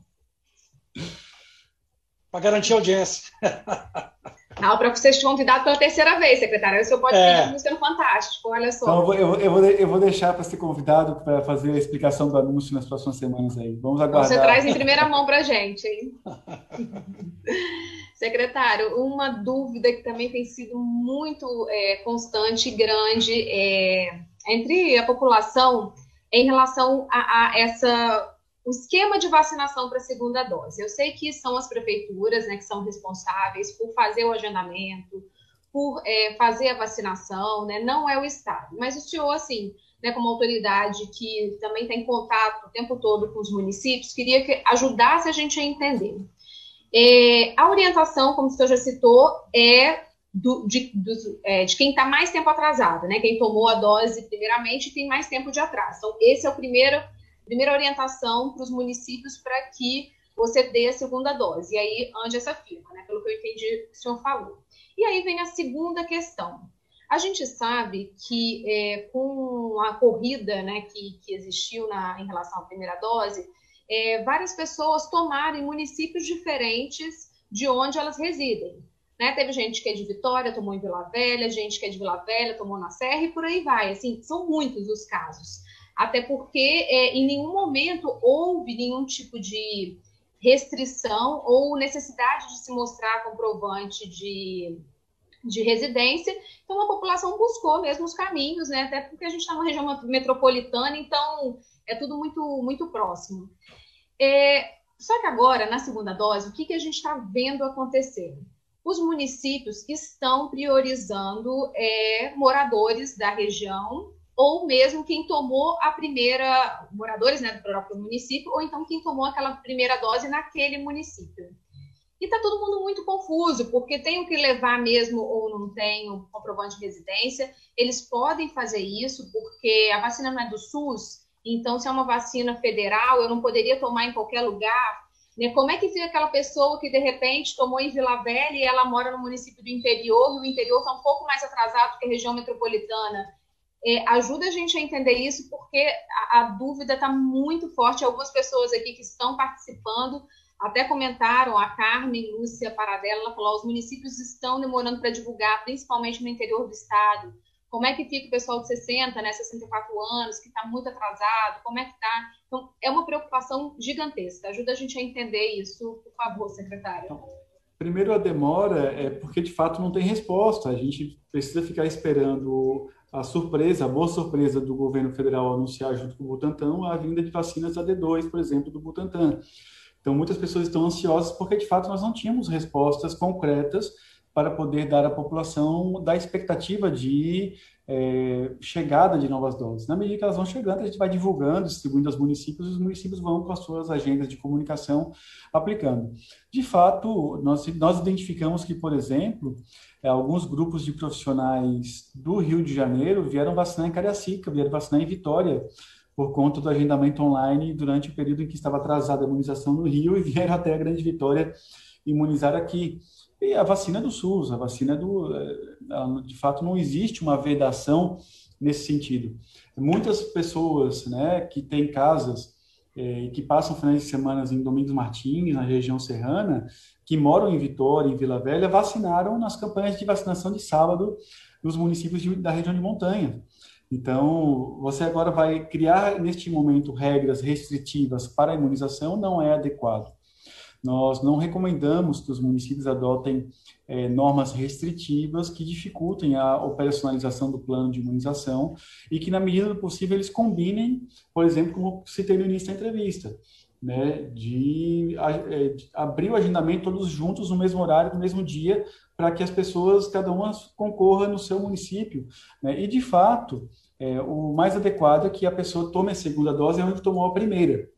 Para garantir a audiência. [LAUGHS] Não, para vocês te convidado pela terceira vez, secretário. Aí o senhor pode é. pedir Fantástico, olha só. Então, eu, vou, eu, vou, eu vou deixar para ser convidado para fazer a explicação do anúncio nas próximas semanas aí. Vamos aguardar. Você traz em [LAUGHS] primeira mão para a gente, hein? [LAUGHS] Secretário, uma dúvida que também tem sido muito é, constante e grande é entre a população em relação a, a essa o esquema de vacinação para a segunda dose. Eu sei que são as prefeituras né, que são responsáveis por fazer o agendamento, por é, fazer a vacinação, né, não é o Estado. Mas o senhor, assim, né, como autoridade que também está em contato o tempo todo com os municípios, queria que ajudasse a gente a entender. É, a orientação, como o senhor já citou, é do, de, do, é, de, quem está mais tempo atrasado, né? Quem tomou a dose primeiramente tem mais tempo de atraso. Então, esse é o primeiro, primeira orientação para os municípios para que você dê a segunda dose. E aí ande essa firma, né? Pelo que eu entendi que o senhor falou. E aí vem a segunda questão. A gente sabe que é, com a corrida né, que, que existiu na, em relação à primeira dose, é, várias pessoas tomaram em municípios diferentes de onde elas residem. Né? Teve gente que é de Vitória, tomou em Vila Velha, gente que é de Vila Velha, tomou na Serra e por aí vai. Assim, são muitos os casos. Até porque é, em nenhum momento houve nenhum tipo de restrição ou necessidade de se mostrar comprovante de, de residência. Então, a população buscou mesmo os caminhos, né? até porque a gente está numa região metropolitana, então é tudo muito, muito próximo. É, só que agora, na segunda dose, o que, que a gente está vendo acontecer? Os municípios estão priorizando é, moradores da região ou mesmo quem tomou a primeira, moradores né, do próprio município, ou então quem tomou aquela primeira dose naquele município. E está todo mundo muito confuso, porque tem o que levar mesmo ou não tem o comprovante de residência. Eles podem fazer isso, porque a vacina não é do SUS, então se é uma vacina federal, eu não poderia tomar em qualquer lugar, né? Como é que fica aquela pessoa que de repente tomou em Vila Velha e ela mora no município do interior, e o interior está um pouco mais atrasado que a região metropolitana? É, ajuda a gente a entender isso, porque a, a dúvida está muito forte. Algumas pessoas aqui que estão participando até comentaram, a Carmen Lúcia Paradela, ela falou: os municípios estão demorando para divulgar, principalmente no interior do estado. Como é que fica o pessoal de 60, né, 64 anos, que está muito atrasado? Como é que está? Então, é uma preocupação gigantesca. Ajuda a gente a entender isso, por favor, secretário. Então, Primeiro, a demora é porque, de fato, não tem resposta. A gente precisa ficar esperando a surpresa, a boa surpresa do governo federal anunciar junto com o Butantan a vinda de vacinas AD2, por exemplo, do Butantan. Então, muitas pessoas estão ansiosas porque, de fato, nós não tínhamos respostas concretas para poder dar à população da expectativa de é, chegada de novas doses. Na medida que elas vão chegando, a gente vai divulgando, distribuindo aos municípios, e os municípios vão com as suas agendas de comunicação aplicando. De fato, nós, nós identificamos que, por exemplo, é, alguns grupos de profissionais do Rio de Janeiro vieram vacinar em Cariacica, vieram vacinar em Vitória, por conta do agendamento online durante o período em que estava atrasada a imunização no Rio e vieram até a Grande Vitória imunizar aqui. E a vacina é do SUS, a vacina é do. É, de fato, não existe uma vedação nesse sentido. Muitas pessoas né, que têm casas é, e que passam finais de semana em Domingos Martins, na região serrana, que moram em Vitória, em Vila Velha, vacinaram nas campanhas de vacinação de sábado nos municípios de, da região de montanha. Então, você agora vai criar, neste momento, regras restritivas para a imunização, não é adequado. Nós não recomendamos que os municípios adotem é, normas restritivas que dificultem a operacionalização do plano de imunização e que, na medida do possível, eles combinem, por exemplo, como citei no início da entrevista, né, de, é, de abrir o agendamento todos juntos no mesmo horário, no mesmo dia, para que as pessoas, cada uma concorra no seu município. Né? E, de fato, é, o mais adequado é que a pessoa tome a segunda dose onde tomou a primeira.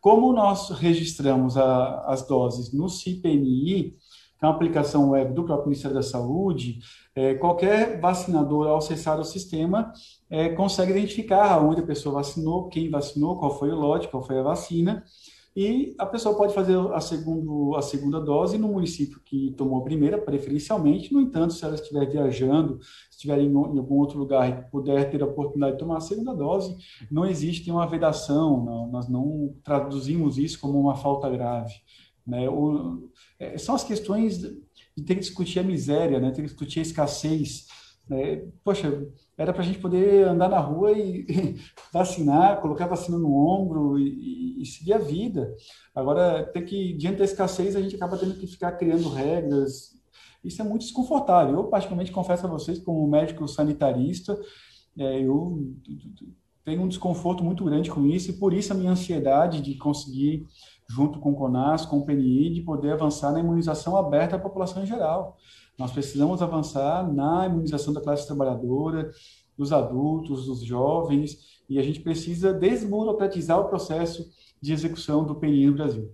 Como nós registramos a, as doses no CIPNI, que é uma aplicação web do próprio Ministério da Saúde, é, qualquer vacinador, ao acessar o sistema, é, consegue identificar onde a pessoa vacinou, quem vacinou, qual foi o lote, qual foi a vacina, e a pessoa pode fazer a, segundo, a segunda dose no município que tomou a primeira, preferencialmente. No entanto, se ela estiver viajando, estiver em, em algum outro lugar e puder ter a oportunidade de tomar a segunda dose, não existe uma vedação, não, nós não traduzimos isso como uma falta grave. Né? O, é, são as questões de ter que discutir a miséria, né? ter que discutir a escassez. Né? Poxa, era para a gente poder andar na rua e [LAUGHS] vacinar, colocar a vacina no ombro e, e, seguir a vida. Agora, tem que, diante da escassez, a gente acaba tendo que ficar criando regras. Isso é muito desconfortável. Eu, particularmente, confesso a vocês, como médico sanitarista, é, eu tenho um desconforto muito grande com isso e por isso a minha ansiedade de conseguir, junto com o CONAS, com o PNI, de poder avançar na imunização aberta à população em geral. Nós precisamos avançar na imunização da classe trabalhadora, dos adultos, dos jovens, e a gente precisa desburocratizar o processo de execução do PNI no Brasil.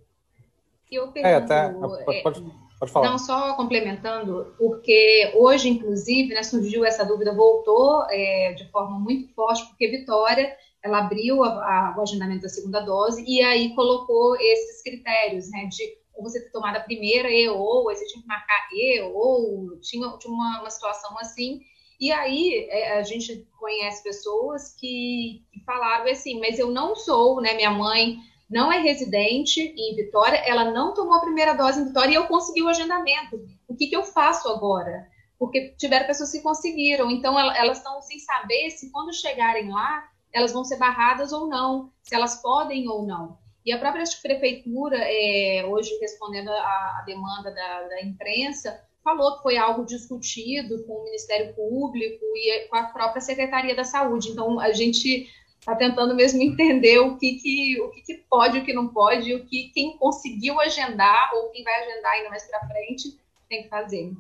Eu pergunto, é, até, pode, pode, pode falar. Não, só complementando, porque hoje, inclusive, né, surgiu essa dúvida, voltou é, de forma muito forte, porque Vitória ela abriu a, a, o agendamento da segunda dose e aí colocou esses critérios né, de ou você ter tomado a primeira e ou, aí você tinha que marcar e ou, tinha, tinha uma, uma situação assim. E aí é, a gente conhece pessoas que, que falaram assim, mas eu não sou, né? Minha mãe não é residente em Vitória, ela não tomou a primeira dose em Vitória e eu consegui o agendamento. O que, que eu faço agora? Porque tiveram pessoas que conseguiram, então elas estão sem saber se quando chegarem lá elas vão ser barradas ou não, se elas podem ou não. E a própria prefeitura, é, hoje respondendo à demanda da, da, imprensa, falou que foi algo discutido com o Ministério Público e com a própria Secretaria da Saúde. Então, a gente está tentando mesmo entender o que, que, o que, que pode, o que não pode, o que quem conseguiu agendar ou quem vai agendar ainda mais para frente tem que fazer.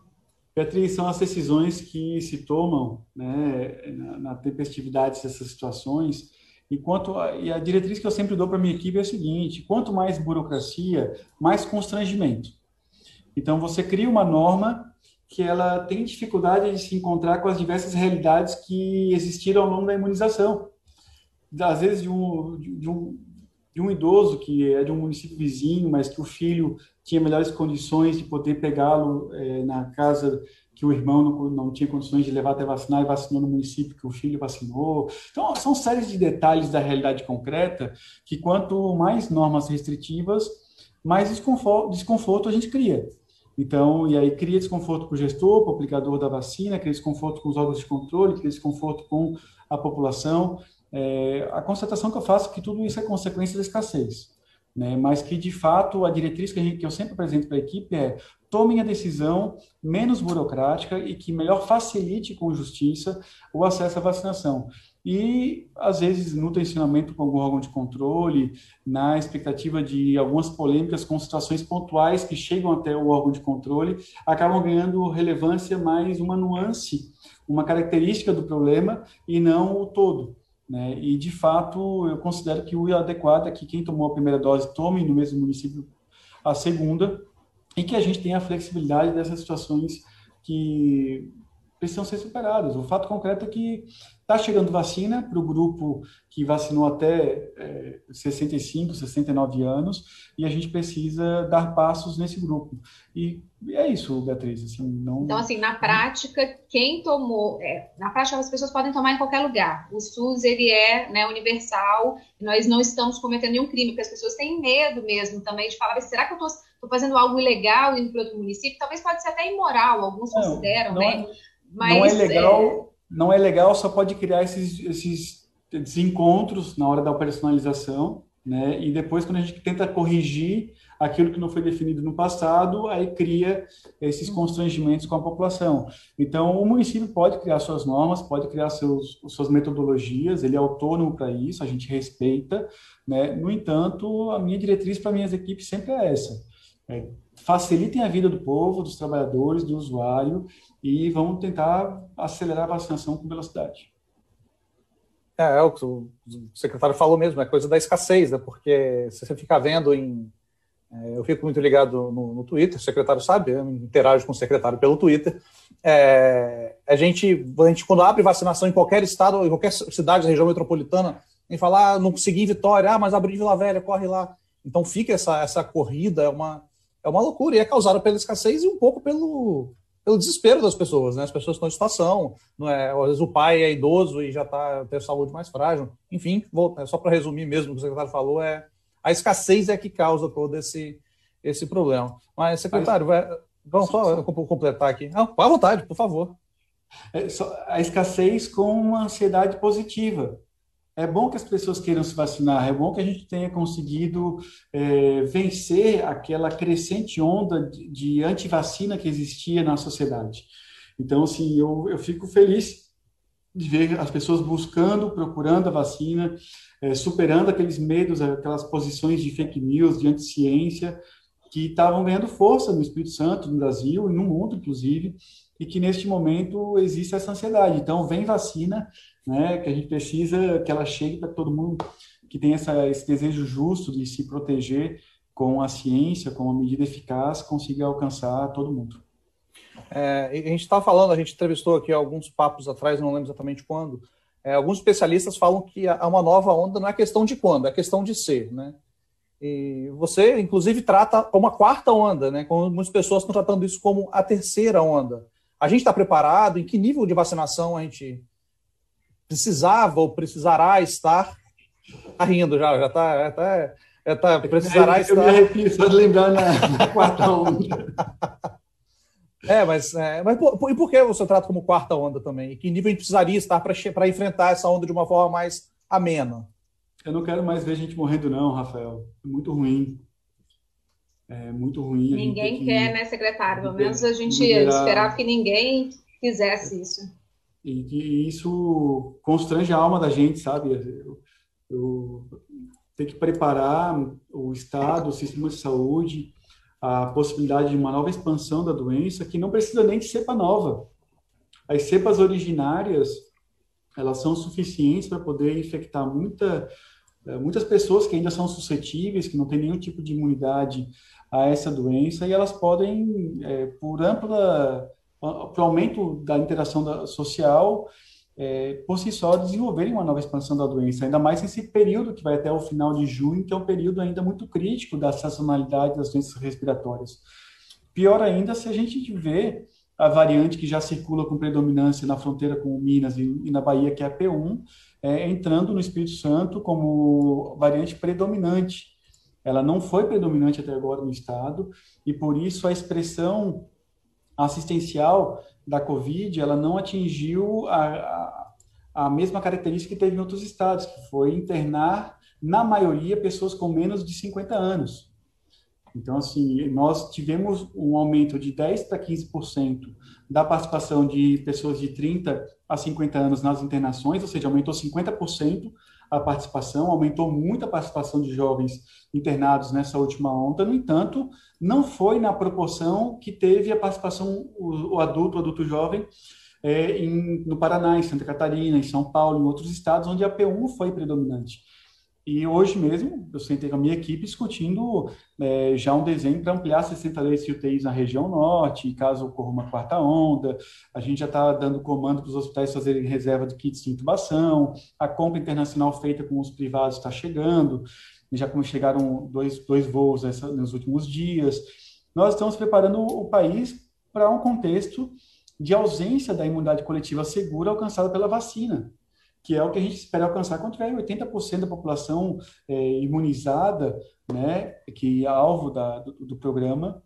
Beatriz, são as decisões que se tomam né, na, na tempestividade dessas situações e, a, e a diretriz que eu sempre dou para minha equipe é a seguinte: quanto mais burocracia, mais constrangimento. Então, você cria uma norma que ela tem dificuldade de se encontrar com as diversas realidades que existiram ao longo da imunização. Às vezes, de um, de um, de um idoso que é de um município vizinho, mas que o filho tinha melhores condições de poder pegá-lo é, na casa que o irmão não, não, tinha condições de levar até vacinar e vacinou no município que o filho vacinou. Então, são séries de detalhes da realidade concreta que, quanto mais normas restritivas, mais desconforto, desconforto a gente cria. Então, e aí cria desconforto para o gestor, para o aplicador da vacina, cria desconforto com os órgãos de controle, cria desconforto com a população. É, a constatação que eu faço é que tudo isso é consequência da escassez. né? mas que, de fato, a diretriz que, gente, que eu sempre apresento para a equipe é tomem a decisão menos burocrática e que melhor facilite com justiça o acesso à vacinação. E, às vezes, no tensionamento com algum órgão de controle, na expectativa de algumas polêmicas com situações pontuais que chegam até o órgão de controle, acabam ganhando relevância mais uma nuance, uma característica do problema e não o todo. Né? E, de fato, eu considero que o adequado é que quem tomou a primeira dose tome no mesmo município a segunda e que a gente tenha a flexibilidade dessas situações que precisam ser superadas. O fato concreto é que está chegando vacina para o grupo que vacinou até é, 65, 69 anos e a gente precisa dar passos nesse grupo. E é isso, Beatriz. Assim, não... Então, assim, na prática, quem tomou... É, na prática, as pessoas podem tomar em qualquer lugar. O SUS, ele é né, universal nós não estamos cometendo nenhum crime, porque as pessoas têm medo mesmo também de falar, será que eu estou fazendo algo ilegal indo para outro município? Talvez pode ser até imoral, alguns não, consideram, não né? É, Mas, não é legal... É não é legal, só pode criar esses, esses desencontros na hora da operacionalização, né? E depois, quando a gente tenta corrigir aquilo que não foi definido no passado, aí cria esses constrangimentos com a população. Então, o município pode criar suas normas, pode criar seus, suas metodologias, ele é autônomo para isso, a gente respeita, né? No entanto, a minha diretriz para minhas equipes sempre é essa. É, facilitem a vida do povo, dos trabalhadores, do usuário e vamos tentar acelerar a vacinação com velocidade. É, é o que o secretário falou mesmo, é coisa da escassez, né? porque se você ficar vendo em. É, eu fico muito ligado no, no, Twitter, o secretário sabe, eu interajo com o secretário pelo Twitter. É, a, gente, a gente, quando abre vacinação em qualquer estado, em qualquer cidade da região metropolitana, em falar, ah, não consegui Vitória, ah, mas abri Vila Velha, corre lá. Então fica essa, essa corrida, é uma, é uma loucura, e é causada pela escassez e um pouco pelo, pelo desespero das pessoas, né? As pessoas estão em situação, não é? Às vezes o pai é idoso e já está tem saúde mais frágil. Enfim, vou, é só para resumir mesmo o que o secretário falou, é a escassez é que causa todo esse, esse problema. Mas, secretário, vai, vamos só completar aqui. Não, à vontade, por favor. É, a escassez com uma ansiedade positiva. É bom que as pessoas queiram se vacinar, é bom que a gente tenha conseguido é, vencer aquela crescente onda de, de antivacina que existia na sociedade. Então, assim, eu, eu fico feliz de ver as pessoas buscando, procurando a vacina, é, superando aqueles medos, aquelas posições de fake news, de anticiência, que estavam ganhando força no Espírito Santo, no Brasil e no mundo, inclusive, e que neste momento existe essa ansiedade. Então, vem vacina, né, que a gente precisa que ela chegue para todo mundo que tem essa, esse desejo justo de se proteger com a ciência, com uma medida eficaz, consiga alcançar todo mundo. É, a gente está falando, a gente entrevistou aqui alguns papos atrás, não lembro exatamente quando. É, alguns especialistas falam que há uma nova onda não é questão de quando, é questão de ser, né? E você, inclusive, trata uma quarta onda, né? Como muitas pessoas estão tratando isso como a terceira onda. A gente está preparado? Em que nível de vacinação a gente precisava ou precisará estar. Está [LAUGHS] rindo já, já está. Já tá, já tá, precisará eu estar. Eu me arrepio só de lembrar na, na quarta onda. [LAUGHS] É, mas, é, mas por, e por que você trata como quarta onda também? E que nível a gente precisaria estar para enfrentar essa onda de uma forma mais amena? Eu não quero mais ver gente morrendo, não, Rafael. É muito ruim. É muito ruim. Ninguém que quer, né, secretário? Pelo menos a gente liberar... esperava que ninguém fizesse isso. E que isso constrange a alma da gente, sabe? Eu, eu que preparar o Estado, o sistema de saúde, a possibilidade de uma nova expansão da doença, que não precisa nem de cepa nova. As cepas originárias, elas são suficientes para poder infectar muita, eh, muitas pessoas que ainda são suscetíveis, que não têm nenhum tipo de imunidade a essa doença, e elas podem, é, por ampla para o aumento da interação da, social, é, por si só, desenvolverem uma nova expansão da doença, ainda mais nesse período que vai até o final de junho, que é um período ainda muito crítico da sazonalidade das doenças respiratórias. Pior ainda se a gente vê a variante que já circula com predominância na fronteira com Minas e, e na Bahia, que é a P1, é, entrando no Espírito Santo como variante predominante. Ela não foi predominante até agora no estado, e por isso a expressão assistencial da Covid, ela não atingiu a, a, a mesma característica que teve em outros estados, que foi internar na maioria, pessoas com menos de 50 anos. Então, assim, nós tivemos um aumento de 10% para 15% da participação de pessoas de 30 a 50 anos nas internações, ou seja, aumentou 50% a participação, aumentou muito a participação de jovens internados nessa última onda. No entanto, não foi na proporção que teve a participação o, o adulto, o adulto jovem, é, em, no Paraná, em Santa Catarina, em São Paulo, em outros estados onde a P1 foi predominante. E hoje mesmo, eu sentei com a minha equipe discutindo é, já um desenho para ampliar 60 leitos de UTIs na região norte, caso ocorra uma quarta onda. A gente já está dando comando para os hospitais fazerem reserva de kits de intubação. A compra internacional feita com os privados está chegando. Já como chegaram dois, dois voos nos últimos dias. Nós estamos preparando o país para um contexto de ausência da imunidade coletiva segura alcançada pela vacina que é o que a gente espera alcançar quando tiver 80% da população é, imunizada, né, que é alvo da, do, do, programa,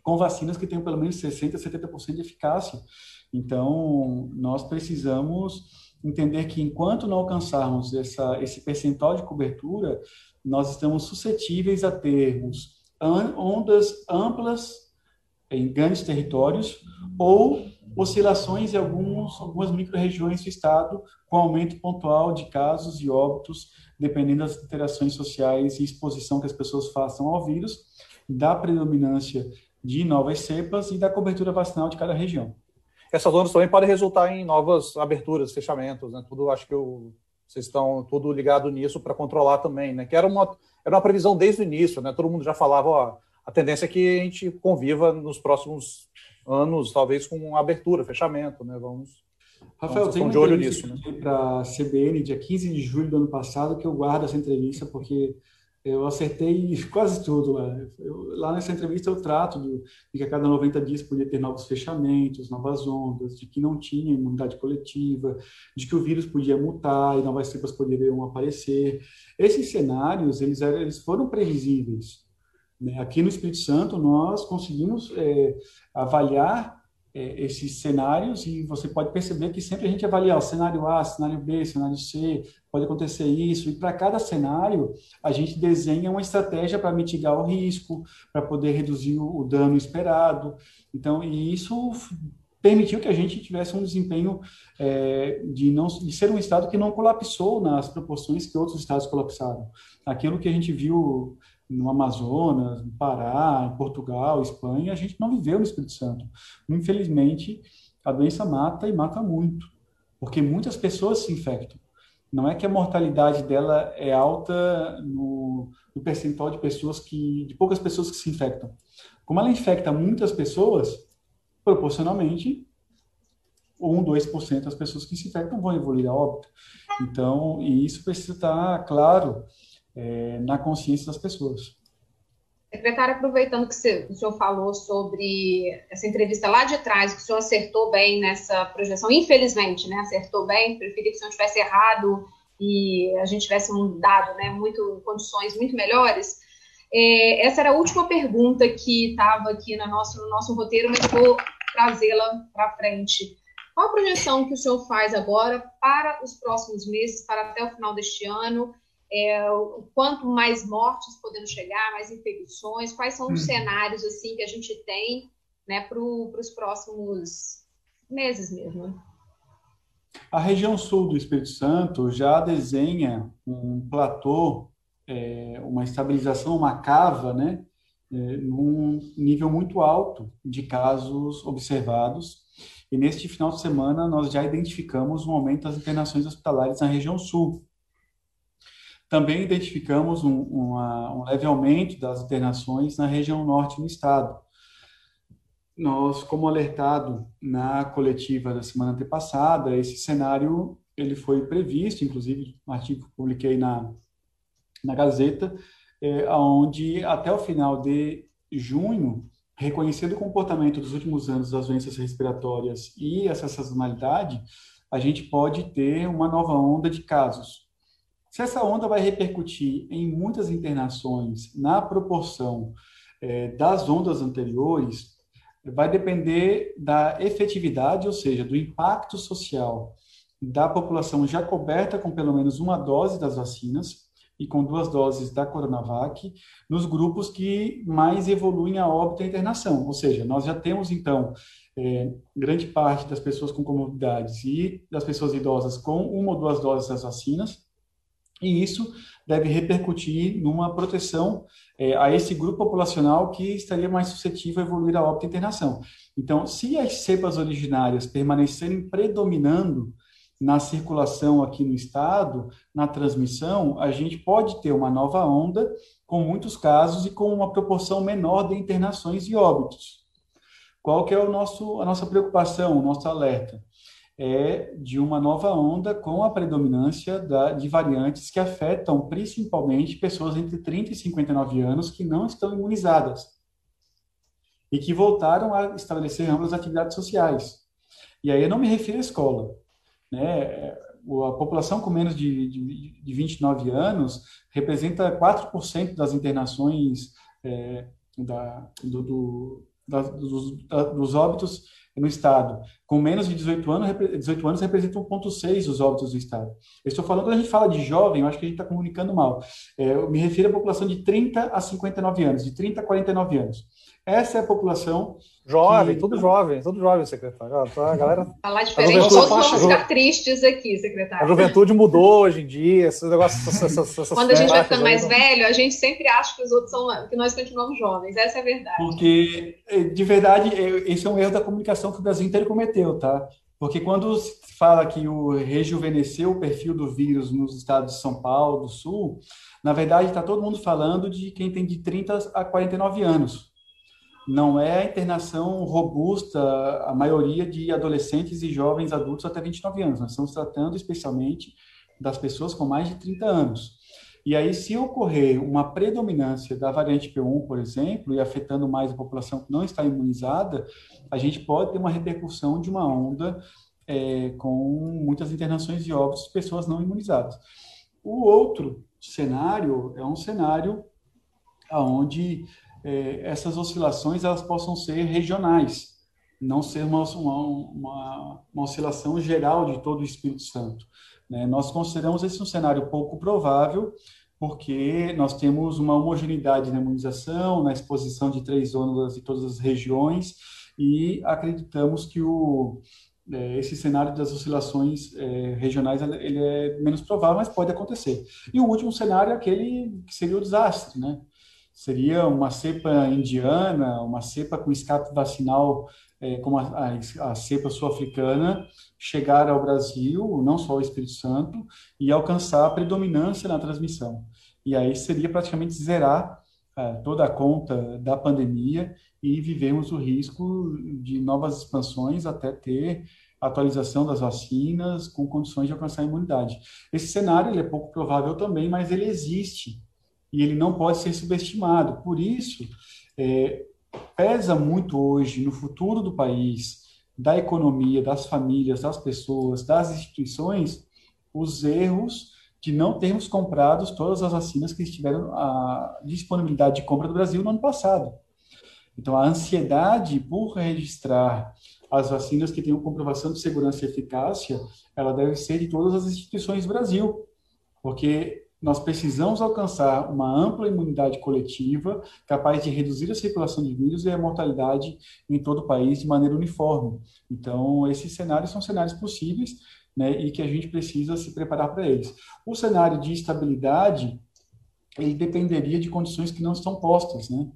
com vacinas que tenham pelo menos 60%, 70% de eficácia. Então, nós precisamos entender que enquanto não alcançarmos essa, esse percentual de cobertura, nós estamos suscetíveis a termos ondas amplas em grandes territórios ou oscilações em alguns, algumas micro-regiões do estado, com aumento pontual de casos e óbitos, dependendo das interações sociais e exposição que as pessoas façam ao vírus, da predominância de novas cepas e da cobertura vacinal de cada região. Essas ondas também podem resultar em novas aberturas, fechamentos, né? Tudo, acho que eu, vocês estão tudo ligado nisso para controlar também, né? Que era uma, era uma previsão desde o início, né? Todo mundo já falava, ó, a tendência é que a gente conviva nos próximos anos, talvez com abertura, fechamento, né? Vamos. Rafael, vamos tem de olho nisso, né? para a CBN, dia 15 de julho do ano passado, que eu guardo essa entrevista, porque eu acertei [LAUGHS] quase tudo lá. Eu, lá nessa entrevista eu trato de, de, que a cada 90 dias podia ter novos fechamentos, novas ondas, de que não tinha imunidade coletiva, de que o vírus podia mutar e novas cepas poderiam aparecer. Esses cenários, eles, eram, eles foram previsíveis. Né? Aqui no Espírito Santo, nós conseguimos é, avaliar é, esses cenários e você pode perceber que sempre a gente avalia o cenário A, cenário B, cenário C, pode acontecer isso, e para cada cenário a gente desenha uma estratégia para mitigar o risco, para poder reduzir o, o dano esperado. Então, e isso permitiu que a gente tivesse um desempenho é, de não de ser um estado que não colapsou nas proporções que outros estados colapsaram. Aquilo que a gente viu no Amazonas, no Pará, em Portugal, Espanha, a gente não viveu no Espírito Santo. Infelizmente, a doença mata e mata muito, porque muitas pessoas se infectam. Não é que a mortalidade dela é alta no, no percentual de pessoas que, de poucas pessoas que se infectam. Como ela infecta muitas pessoas, proporcionalmente, 1, 2% das pessoas que se infectam vão evoluir a óbito. Então, e isso precisa estar claro é, na consciência das pessoas. Secretário, aproveitando que o senhor falou sobre essa entrevista lá de trás, que o senhor acertou bem nessa projeção, infelizmente, né, acertou bem, preferia que o senhor tivesse errado e a gente tivesse dado, né, muito, condições muito melhores. É, essa era a última pergunta que estava aqui no nosso, no nosso roteiro, mas vou trazê-la para frente. Qual a projeção que o senhor faz agora para os próximos meses, para até o final deste ano? É, o quanto mais mortes podendo chegar, mais infecções, quais são os uhum. cenários assim que a gente tem né, para os próximos meses mesmo. A região sul do Espírito Santo já desenha um platô, é, uma estabilização, uma cava, né, é, num nível muito alto de casos observados. E neste final de semana nós já identificamos um aumento das internações hospitalares na região sul. Também identificamos um, uma, um leve aumento das internações na região norte do estado. Nós, como alertado na coletiva da semana antepassada, esse cenário ele foi previsto, inclusive um artigo que publiquei na, na Gazeta, é, onde até o final de junho, reconhecendo o comportamento dos últimos anos das doenças respiratórias e essa sazonalidade, a gente pode ter uma nova onda de casos. Se essa onda vai repercutir em muitas internações na proporção é, das ondas anteriores, vai depender da efetividade, ou seja, do impacto social da população já coberta com pelo menos uma dose das vacinas, e com duas doses da Coronavac, nos grupos que mais evoluem a óbito e a internação. Ou seja, nós já temos, então, é, grande parte das pessoas com comorbidades e das pessoas idosas com uma ou duas doses das vacinas, e isso deve repercutir numa proteção é, a esse grupo populacional que estaria mais suscetível a evoluir a óbito internação. Então, se as cepas originárias permanecerem predominando na circulação aqui no estado, na transmissão, a gente pode ter uma nova onda com muitos casos e com uma proporção menor de internações e óbitos. Qual que é o nosso, a nossa preocupação, o nosso alerta? É de uma nova onda com a predominância da, de variantes que afetam principalmente pessoas entre 30 e 59 anos que não estão imunizadas e que voltaram a estabelecer amplas atividades sociais. E aí eu não me refiro à escola, né? A população com menos de, de, de 29 anos representa 4% das internações é, da, do, do, da, dos, da, dos óbitos no Estado. Com menos de 18 anos, 18 anos representa 1,6% dos óbitos do Estado. Eu estou falando, quando a gente fala de jovem, eu acho que a gente está comunicando mal. É, eu me refiro à população de 30 a 59 anos, de 30 a 49 anos. Essa é a população. Jovem, que... tudo jovem, tudo jovem, secretário. A galera. [LAUGHS] Falar diferente, todos vamos ficar tristes aqui, secretário. A juventude mudou hoje em dia, esses negócios. Essas, essas Quando a gente vai ficando mais velho, a gente sempre acha que os outros são. que nós continuamos jovens. Essa é a verdade. Porque, eh, de verdade, esse é um erro da comunicação que o Brasil inteiro cometeu, tá? Porque quando se fala que o rejuvenesceu o perfil do vírus nos estados de São Paulo, do Sul, na verdade está todo mundo falando de quem tem de 30 a 49 anos não é a internação robusta, a maioria de adolescentes e jovens adultos até 29 anos. Nós estamos tratando especialmente das pessoas com mais de 30 anos. E aí, se ocorrer uma predominância da variante P1, por exemplo, e afetando mais a população que não está imunizada, a gente pode ter uma repercussão de uma onda é, com muitas internações de óbitos de pessoas não imunizadas. O outro cenário é um cenário onde é, essas oscilações elas possam ser regionais, não ser uma, uma, uma oscilação geral de todo o Espírito Santo. Né? Nós consideramos esse um cenário pouco provável, porque nós temos uma homogeneidade na imunização, na exposição de três ondas em todas as regiões, e acreditamos que o, é, esse cenário das oscilações é, regionais ele é menos provável, mas pode acontecer. E o último cenário é aquele que seria o desastre, né? Seria uma cepa indiana, uma cepa com escape vacinal é, como a, a, a cepa sul-africana, chegar ao Brasil, não só ao Espírito Santo, e alcançar a predominância na transmissão. E aí seria praticamente zerar é, toda a conta da pandemia e vivemos o risco de novas expansões até ter atualização das vacinas com condições de alcançar a imunidade. Esse cenário é pouco provável também, mas ele existe e ele não pode ser subestimado. Por isso, é, pesa muito hoje no futuro do país, da economia, das famílias, das pessoas, das instituições, os erros de não termos comprado todas as vacinas que estiveram a disponibilidade de compra do Brasil no ano passado. Então, a ansiedade por registrar as vacinas que tenham comprovação de segurança e eficácia, ela deve ser de todas as instituições do Brasil, porque nós precisamos alcançar uma ampla imunidade coletiva capaz de reduzir a circulação de vírus e a mortalidade em todo o país de maneira uniforme. Então, esses cenários são cenários possíveis né, e que a gente precisa se preparar para eles. O cenário de estabilidade, ele dependeria de condições que não estão postas, né?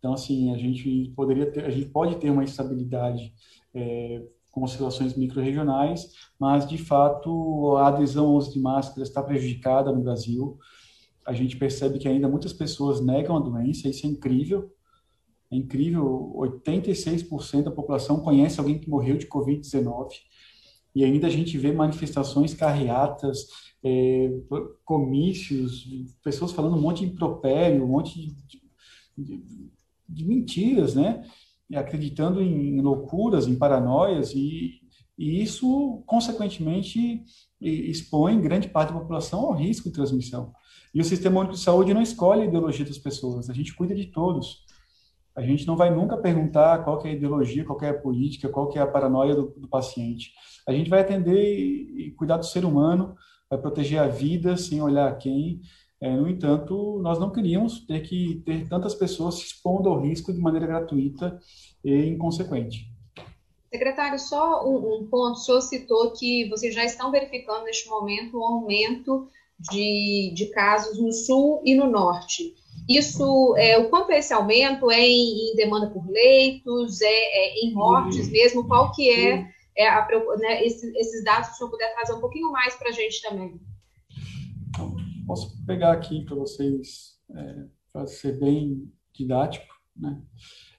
Então, assim, a gente poderia ter, a gente pode ter uma estabilidade é, com oscilações micro-regionais, mas, de fato, a adesão ao uso de máscaras está prejudicada no Brasil. A gente percebe que ainda muitas pessoas negam a doença, isso é incrível. É incrível, 86% da população conhece alguém que morreu de Covid-19. E ainda a gente vê manifestações carreatas, é, comícios, pessoas falando um monte de impropério, um monte de, de, de mentiras, né? Acreditando em loucuras, em paranoias, e, e isso, consequentemente, expõe grande parte da população ao risco de transmissão. E o Sistema Único de Saúde não escolhe a ideologia das pessoas, a gente cuida de todos. A gente não vai nunca perguntar qual é a ideologia, qual é a política, qual é a paranoia do, do paciente. A gente vai atender e, cuidar do ser humano, vai proteger a vida sem olhar quem, É, no entanto, nós não queríamos ter que ter tantas pessoas se expondo ao risco de maneira gratuita e inconsequente. Secretário, só um, um, ponto, o senhor citou que vocês já estão verificando neste momento um aumento de, de casos no sul e no norte. Isso, é, o quanto é esse aumento? É em, em demanda por leitos? É, é, em mortes mesmo? Qual que é, é a, né, esses, esses dados, se o senhor puder trazer um pouquinho mais para a gente também? Posso pegar aqui para vocês, é, para ser bem didático, né?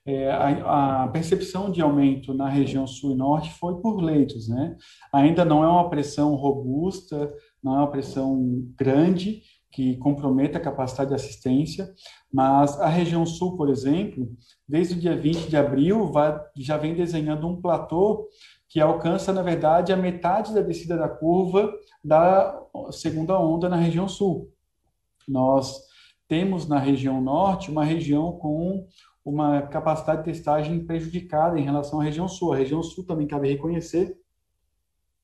É, a, a, percepção de aumento na região sul e norte foi por leitos, né? Ainda não é uma pressão robusta, não é uma pressão grande que comprometa a capacidade de assistência, mas a região sul, por exemplo, desde o dia 20 de abril, vai, já vem desenhando um platô que alcança, na verdade, a metade da descida da curva da segunda onda na região sul. Nós temos na região norte uma região com uma capacidade de testagem prejudicada em relação à região sul. A região sul também cabe reconhecer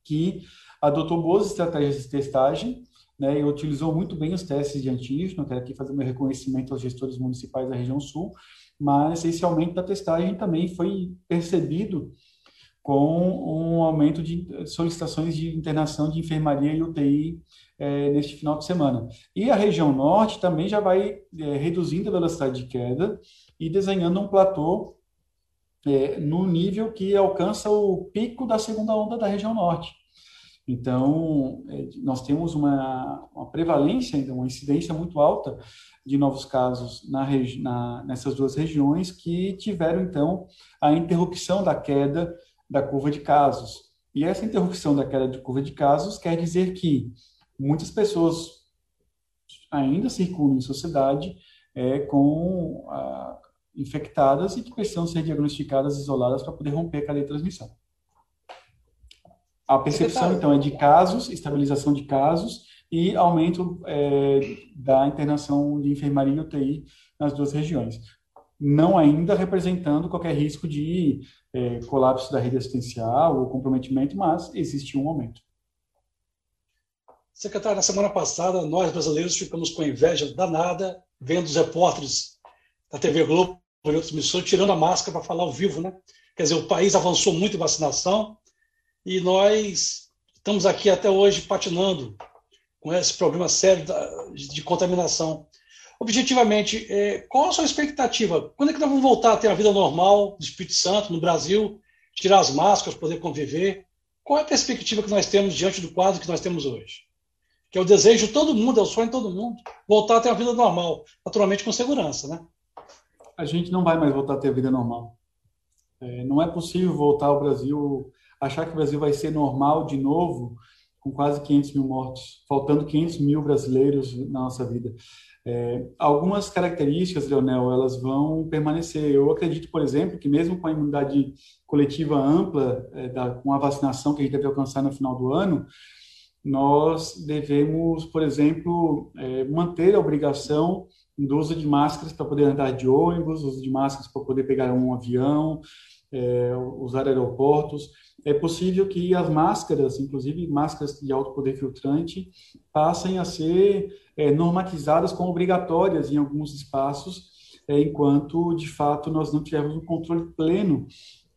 que adotou boas estratégias de testagem, né, e utilizou muito bem os testes de antígeno, quero aqui fazer meu reconhecimento aos gestores municipais da região sul, mas esse aumento da testagem também foi percebido com um aumento de solicitações de internação de enfermaria e UTI é, neste final de semana. E a região norte também já vai é, reduzindo a velocidade de queda e desenhando um platô é, no nível que alcança o pico da segunda onda da região norte. Então, nós temos uma, uma prevalência, então, uma incidência muito alta de novos casos na, na, nessas duas regiões que tiveram, então, a interrupção da queda da curva de casos. E essa interrupção da queda de curva de casos quer dizer que muitas pessoas ainda circulam em sociedade é, com a, infectadas e que precisam ser diagnosticadas isoladas para poder romper a cadeia de transmissão. A percepção, então, é de casos, estabilização de casos e aumento é, da internação de enfermaria e UTI nas duas regiões. Não ainda representando qualquer risco de é, colapso da rede assistencial ou comprometimento, mas existe um aumento. Secretário, na semana passada, nós brasileiros ficamos com inveja danada vendo os repórteres da TV Globo e outras emissões tirando a máscara para falar ao vivo, né? Quer dizer, o país avançou muito em vacinação, e nós estamos aqui até hoje patinando com esse problema sério de contaminação. Objetivamente, é, qual a sua expectativa? Quando é que nós vamos voltar a ter a vida normal do Espírito Santo, no Brasil, tirar as máscaras, poder conviver? Qual é a perspectiva que nós temos diante do quadro que nós temos hoje? Que é o desejo de todo mundo, é o sonho de todo mundo, voltar a ter a vida normal, naturalmente com segurança, né? A gente não vai mais voltar a ter a vida normal. É, não é possível voltar ao Brasil achar que o Brasil vai ser normal de novo, com quase 500 mil mortos, faltando 500 mil brasileiros na nossa vida. É, algumas características, Leonel, elas vão permanecer. Eu acredito, por exemplo, que mesmo com a imunidade coletiva ampla, é, da, com a vacinação que a gente deve alcançar no final do ano, nós devemos, por exemplo, é, manter a obrigação do uso de máscaras para poder andar de ônibus, uso de máscaras para poder pegar um avião, é, usar aeroportos é possível que as máscaras, inclusive máscaras de alto poder filtrante, passem a ser é, normatizadas como obrigatórias em alguns espaços, é, enquanto, de fato, nós não tivermos um controle pleno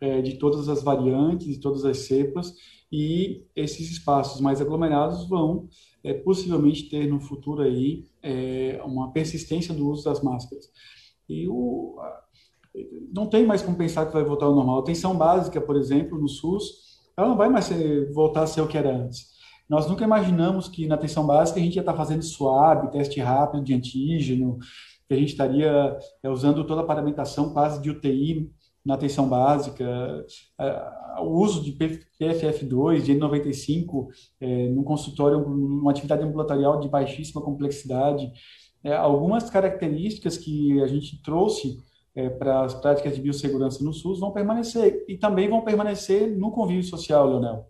é, de todas as variantes, de todas as cepas, e esses espaços mais aglomerados vão é, possivelmente ter no futuro aí é, uma persistência do uso das máscaras. E o, não tem mais como pensar que vai voltar ao normal. A atenção básica, por exemplo, no SUS, ela não vai mais ser, voltar a ser o que era antes. Nós nunca imaginamos que na atenção básica a gente ia estar fazendo swab, teste rápido de antígeno, que a gente estaria é, usando toda a paramentação quase de UTI na atenção básica, o uso de PFF2, de N95 é, no consultório, numa atividade ambulatorial de baixíssima complexidade, é, algumas características que a gente trouxe é, para as práticas de biossegurança no SUS vão permanecer e também vão permanecer no convívio social, Leonel.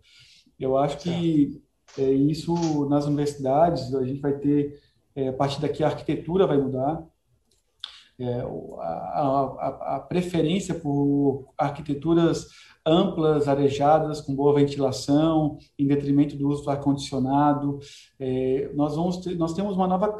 Eu acho que é, isso nas universidades a gente vai ter é, a partir daqui a arquitetura vai mudar, é, a, a, a, preferência por arquiteturas amplas, arejadas, com boa ventilação, em detrimento do uso do ar-condicionado. É, nós, vamos ter, nós temos uma nova,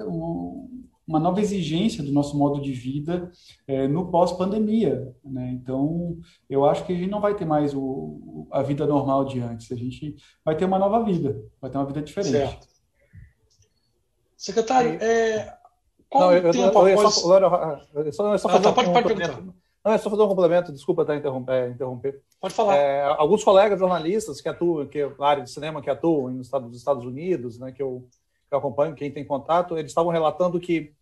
uma nova exigência do nosso modo de vida é, no pós-pandemia. Né? Então, eu acho que a gente não vai ter mais o, a vida normal de antes, a gente vai ter uma nova vida, vai ter uma vida diferente. Certo. Secretário, é, qual não, eu, tempo eu, eu, após... só, eu só, eu só ah, tá, pode, um pode perguntar. Não, é só fazer um complemento, desculpa até interromper. interromper. Pode falar. É, alguns colegas jornalistas que atuam, que na área de cinema que atuam nos Estados Unidos, né, que eu, que eu acompanho, quem tem contato, eles estavam relatando que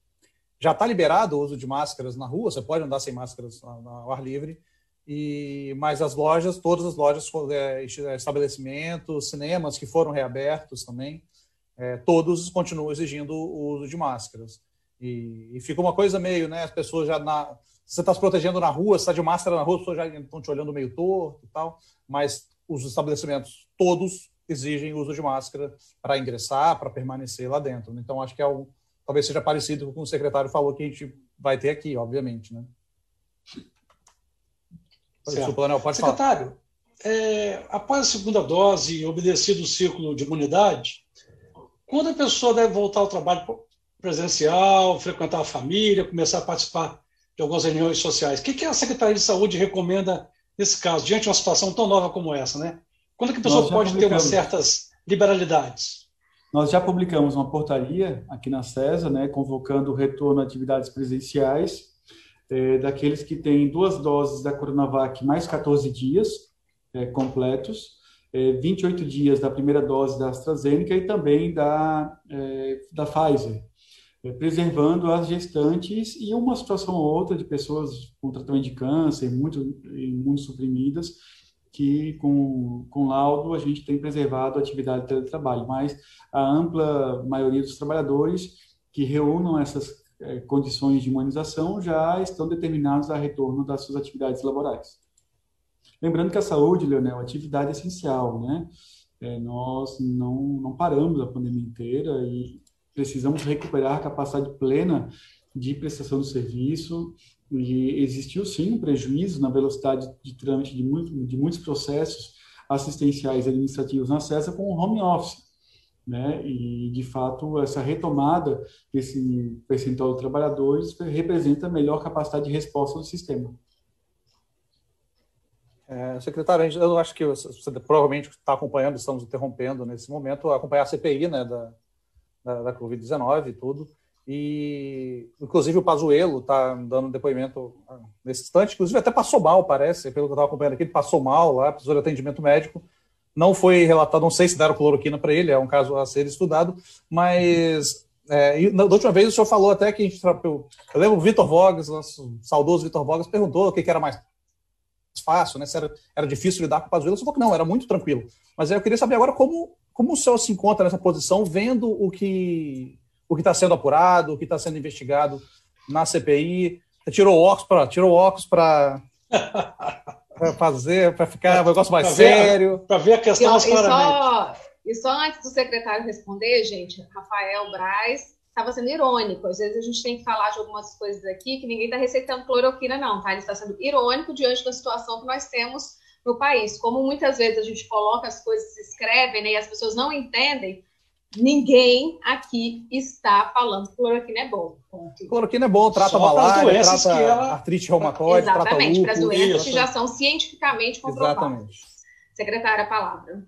já está liberado o uso de máscaras na rua, você pode andar sem máscaras ao ar livre, e mas as lojas, todas as lojas, é, estabelecimentos, cinemas que foram reabertos também, é, todos continuam exigindo o uso de máscaras. E, e, fica uma coisa meio, né? As pessoas já na. Você está se protegendo na rua, está de máscara na rua, as pessoas já estão te olhando meio torto e tal, mas os estabelecimentos todos exigem uso de máscara para ingressar, para permanecer lá dentro. Então, acho que é algo talvez seja parecido com o secretário falou que a gente vai ter aqui, obviamente, né? Daniel, pode secretário, falar. É, após a segunda dose, obedecido o ciclo de imunidade, quando a pessoa deve voltar ao trabalho presencial, frequentar a família, começar a participar de algumas reuniões sociais, o que, que a Secretaria de Saúde recomenda nesse caso, diante de uma situação tão nova como essa, né? Quando é que a pessoa pode ter umas certas liberalidades? Nós já publicamos uma portaria aqui na CESA, né, convocando o retorno a atividades presenciais é, daqueles que têm duas doses da Coronavac mais 14 dias é, completos, é, 28 dias da primeira dose da AstraZeneca e também da, da Pfizer, preservando as gestantes e uma situação ou outra de pessoas com tratamento de câncer, muito imunossuprimidas, que com, com laudo a gente tem preservado a atividade de teletrabalho, mas a ampla maioria dos trabalhadores que reúnam essas é, condições de imunização já estão determinados a retorno das suas atividades laborais. Lembrando que a saúde, Leonel, é atividade essencial, né? É, nós não, não paramos a pandemia inteira e precisamos recuperar a capacidade plena de prestação de serviço, e existiu sim um prejuízo na velocidade de trâmite de, muito, de muitos processos assistenciais e administrativos na CESA com o home office. Né? E, de fato, essa retomada desse percentual de trabalhadores representa a melhor capacidade de resposta do sistema. É, secretário, eu acho que você, provavelmente está acompanhando, estamos interrompendo nesse momento, acompanhar a CPI né, da, da, da Covid-19 e tudo. E, inclusive, o Pazuello está dando depoimento ah, nesse instante. Inclusive, até passou mal, parece, pelo que eu estava acompanhando aqui, ele passou mal lá, precisou de atendimento médico. Não foi relatado, não sei se deram cloroquina para ele, é um caso a ser estudado, mas é, da última vez o senhor falou até que a gente. Eu, eu lembro o Vitor Vogas, nosso saudoso Vitor Vogas, perguntou o que, que era mais fácil, né? Se era, era difícil lidar com o Pazuello. Você falou que não, era muito tranquilo. Mas eu queria saber agora como, como o senhor se encontra nessa posição, vendo o que o que está sendo apurado, o que está sendo investigado na CPI. Você tirou óculos para tirou óculos para [LAUGHS] fazer, para ficar um negócio mais sério. Para ver a questão mais claramente. E só antes do secretário responder, gente, Rafael Braz estava sendo irônico. Às vezes a gente tem que falar de algumas coisas aqui que ninguém está receitando cloroquina, não, tá? Ele está sendo irônico diante da situação que nós temos no país. Como muitas vezes a gente coloca as coisas, se escrevem né, e as pessoas não entendem, Ninguém aqui está falando que cloroquina é bom. Ponto. Cloroquina é bom, trata malária, trata ela... artrite reumatoide, Exatamente, para as doenças que já são cientificamente comprovadas. Exatamente. Secretária, a palavra.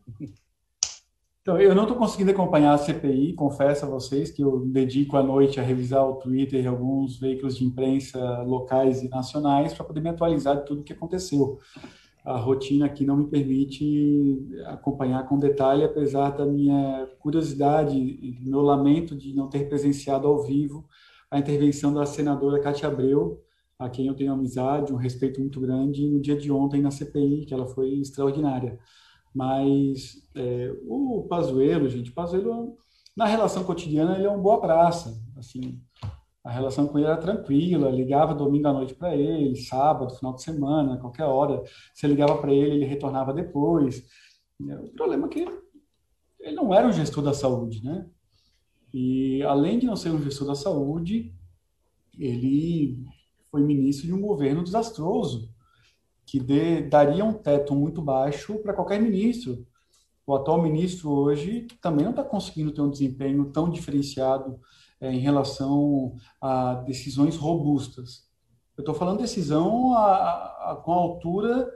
Então, eu não estou conseguindo acompanhar a CPI, confesso a vocês que eu dedico a noite a revisar o Twitter e alguns veículos de imprensa locais e nacionais para poder me atualizar de tudo o que aconteceu a rotina aqui não me permite acompanhar com detalhe, apesar da minha curiosidade e meu lamento de não ter presenciado ao vivo a intervenção da senadora Cátia Abreu, a quem eu tenho amizade, um respeito muito grande, no dia de ontem na CPI, que ela foi extraordinária. Mas é, o Pazuello, gente, Pazuello, na relação cotidiana, ele é um boa praça, assim, a relação com ele era tranquila, ligava domingo à noite para ele, sábado, final de semana, qualquer hora. Você ligava para ele, ele retornava depois. O problema é que ele não era um gestor da saúde, né? E além de não ser um gestor da saúde, ele foi ministro de um governo desastroso, que de, daria um teto muito baixo para qualquer ministro. O atual ministro hoje também não está conseguindo ter um desempenho tão diferenciado é, em relação a decisões robustas. Eu estou falando decisão a, a, com a altura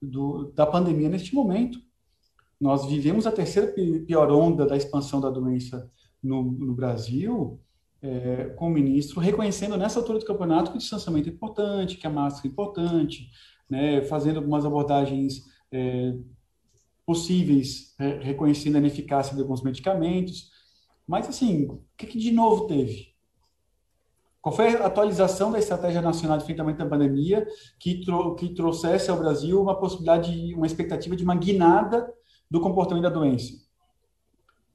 do, da pandemia neste momento. Nós vivemos a terceira pior onda da expansão da doença no, no Brasil, é, com o ministro reconhecendo nessa altura do campeonato que o distanciamento é importante, que a máscara é importante, né, fazendo algumas abordagens é, possíveis, é, reconhecendo a ineficácia de alguns medicamentos. Mas, assim, o que, que de novo teve? Qual foi a atualização da Estratégia Nacional de Enfrentamento da Pandemia que, tro que trouxesse ao Brasil uma possibilidade, uma expectativa de uma guinada do comportamento da doença?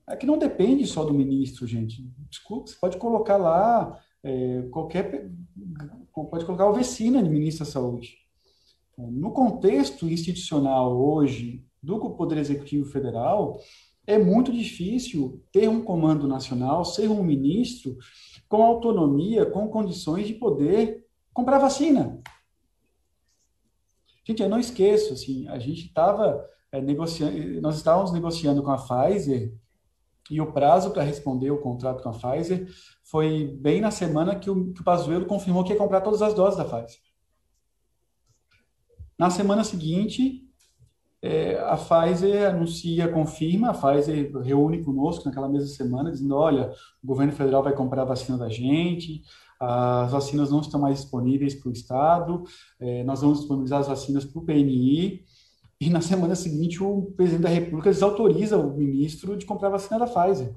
É que não depende só do ministro, gente. Desculpa, você pode colocar lá é, qualquer. Pode colocar o Vecina de ministro da Saúde. No contexto institucional hoje do Poder Executivo Federal, é muito difícil ter um comando nacional, ser um ministro com autonomia, com condições de poder comprar vacina. Gente, eu não esqueço, assim, a gente estava é, negociando, nós estávamos negociando com a Pfizer e o prazo para responder o contrato com a Pfizer foi bem na semana que o, que o Pazuello confirmou que ia comprar todas as doses da Pfizer. Na semana seguinte, é, a Pfizer anuncia, confirma, a Pfizer reúne conosco naquela mesma semana, dizendo, olha, o governo federal vai comprar a vacina da gente, as vacinas não estão mais disponíveis para o Estado, é, nós vamos disponibilizar as vacinas para o PNI, e na semana seguinte o presidente da República desautoriza o ministro de comprar a vacina da Pfizer.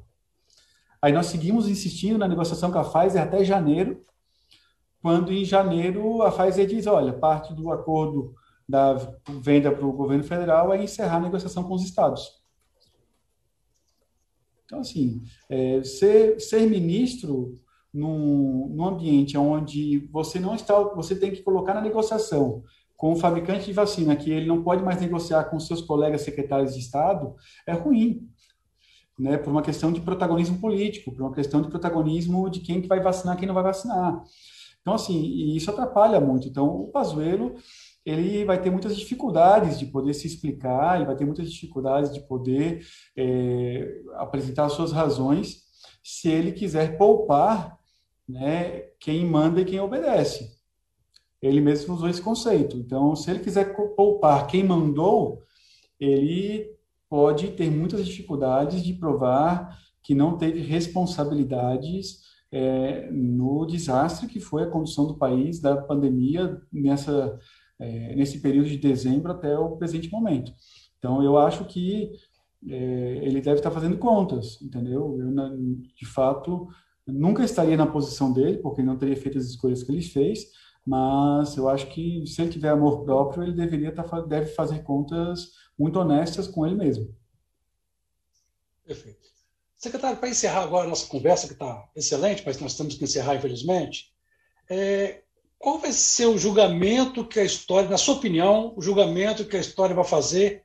Aí nós seguimos insistindo na negociação com a Pfizer até janeiro, quando em janeiro a Pfizer diz, olha, parte do acordo da venda para o governo federal é encerrar a negociação com os estados. Então, assim, é, ser, ser ministro num, num ambiente onde você não está, você tem que colocar na negociação com o fabricante de vacina que ele não pode mais negociar com seus colegas secretários de Estado, é ruim. Né, por uma questão de protagonismo político, por uma questão de protagonismo de quem que vai vacinar, quem não vai vacinar. Então, assim, isso atrapalha muito. Então, o Pazuello, ele vai ter muitas dificuldades de poder se explicar, ele vai ter muitas dificuldades de poder é, apresentar suas razões se ele quiser poupar né, quem manda e quem obedece. Ele mesmo usou esse conceito. Então, se ele quiser poupar quem mandou, ele pode ter muitas dificuldades de provar que não teve responsabilidades é, no desastre que foi a condução do país da pandemia nessa é, nesse período de dezembro até o presente momento. Então, eu acho que é, ele deve estar fazendo contas, entendeu? Eu, de fato, nunca estaria na posição dele, porque não teria feito as escolhas que ele fez, mas eu acho que se ele tiver amor próprio, ele deveria estar, tá deve fazer contas muito honestas com ele mesmo. Perfeito. Secretário, para encerrar agora a nossa conversa, que está excelente, mas nós temos que encerrar, infelizmente, é, qual vai ser o julgamento que a história, na sua opinião, o julgamento que a história vai fazer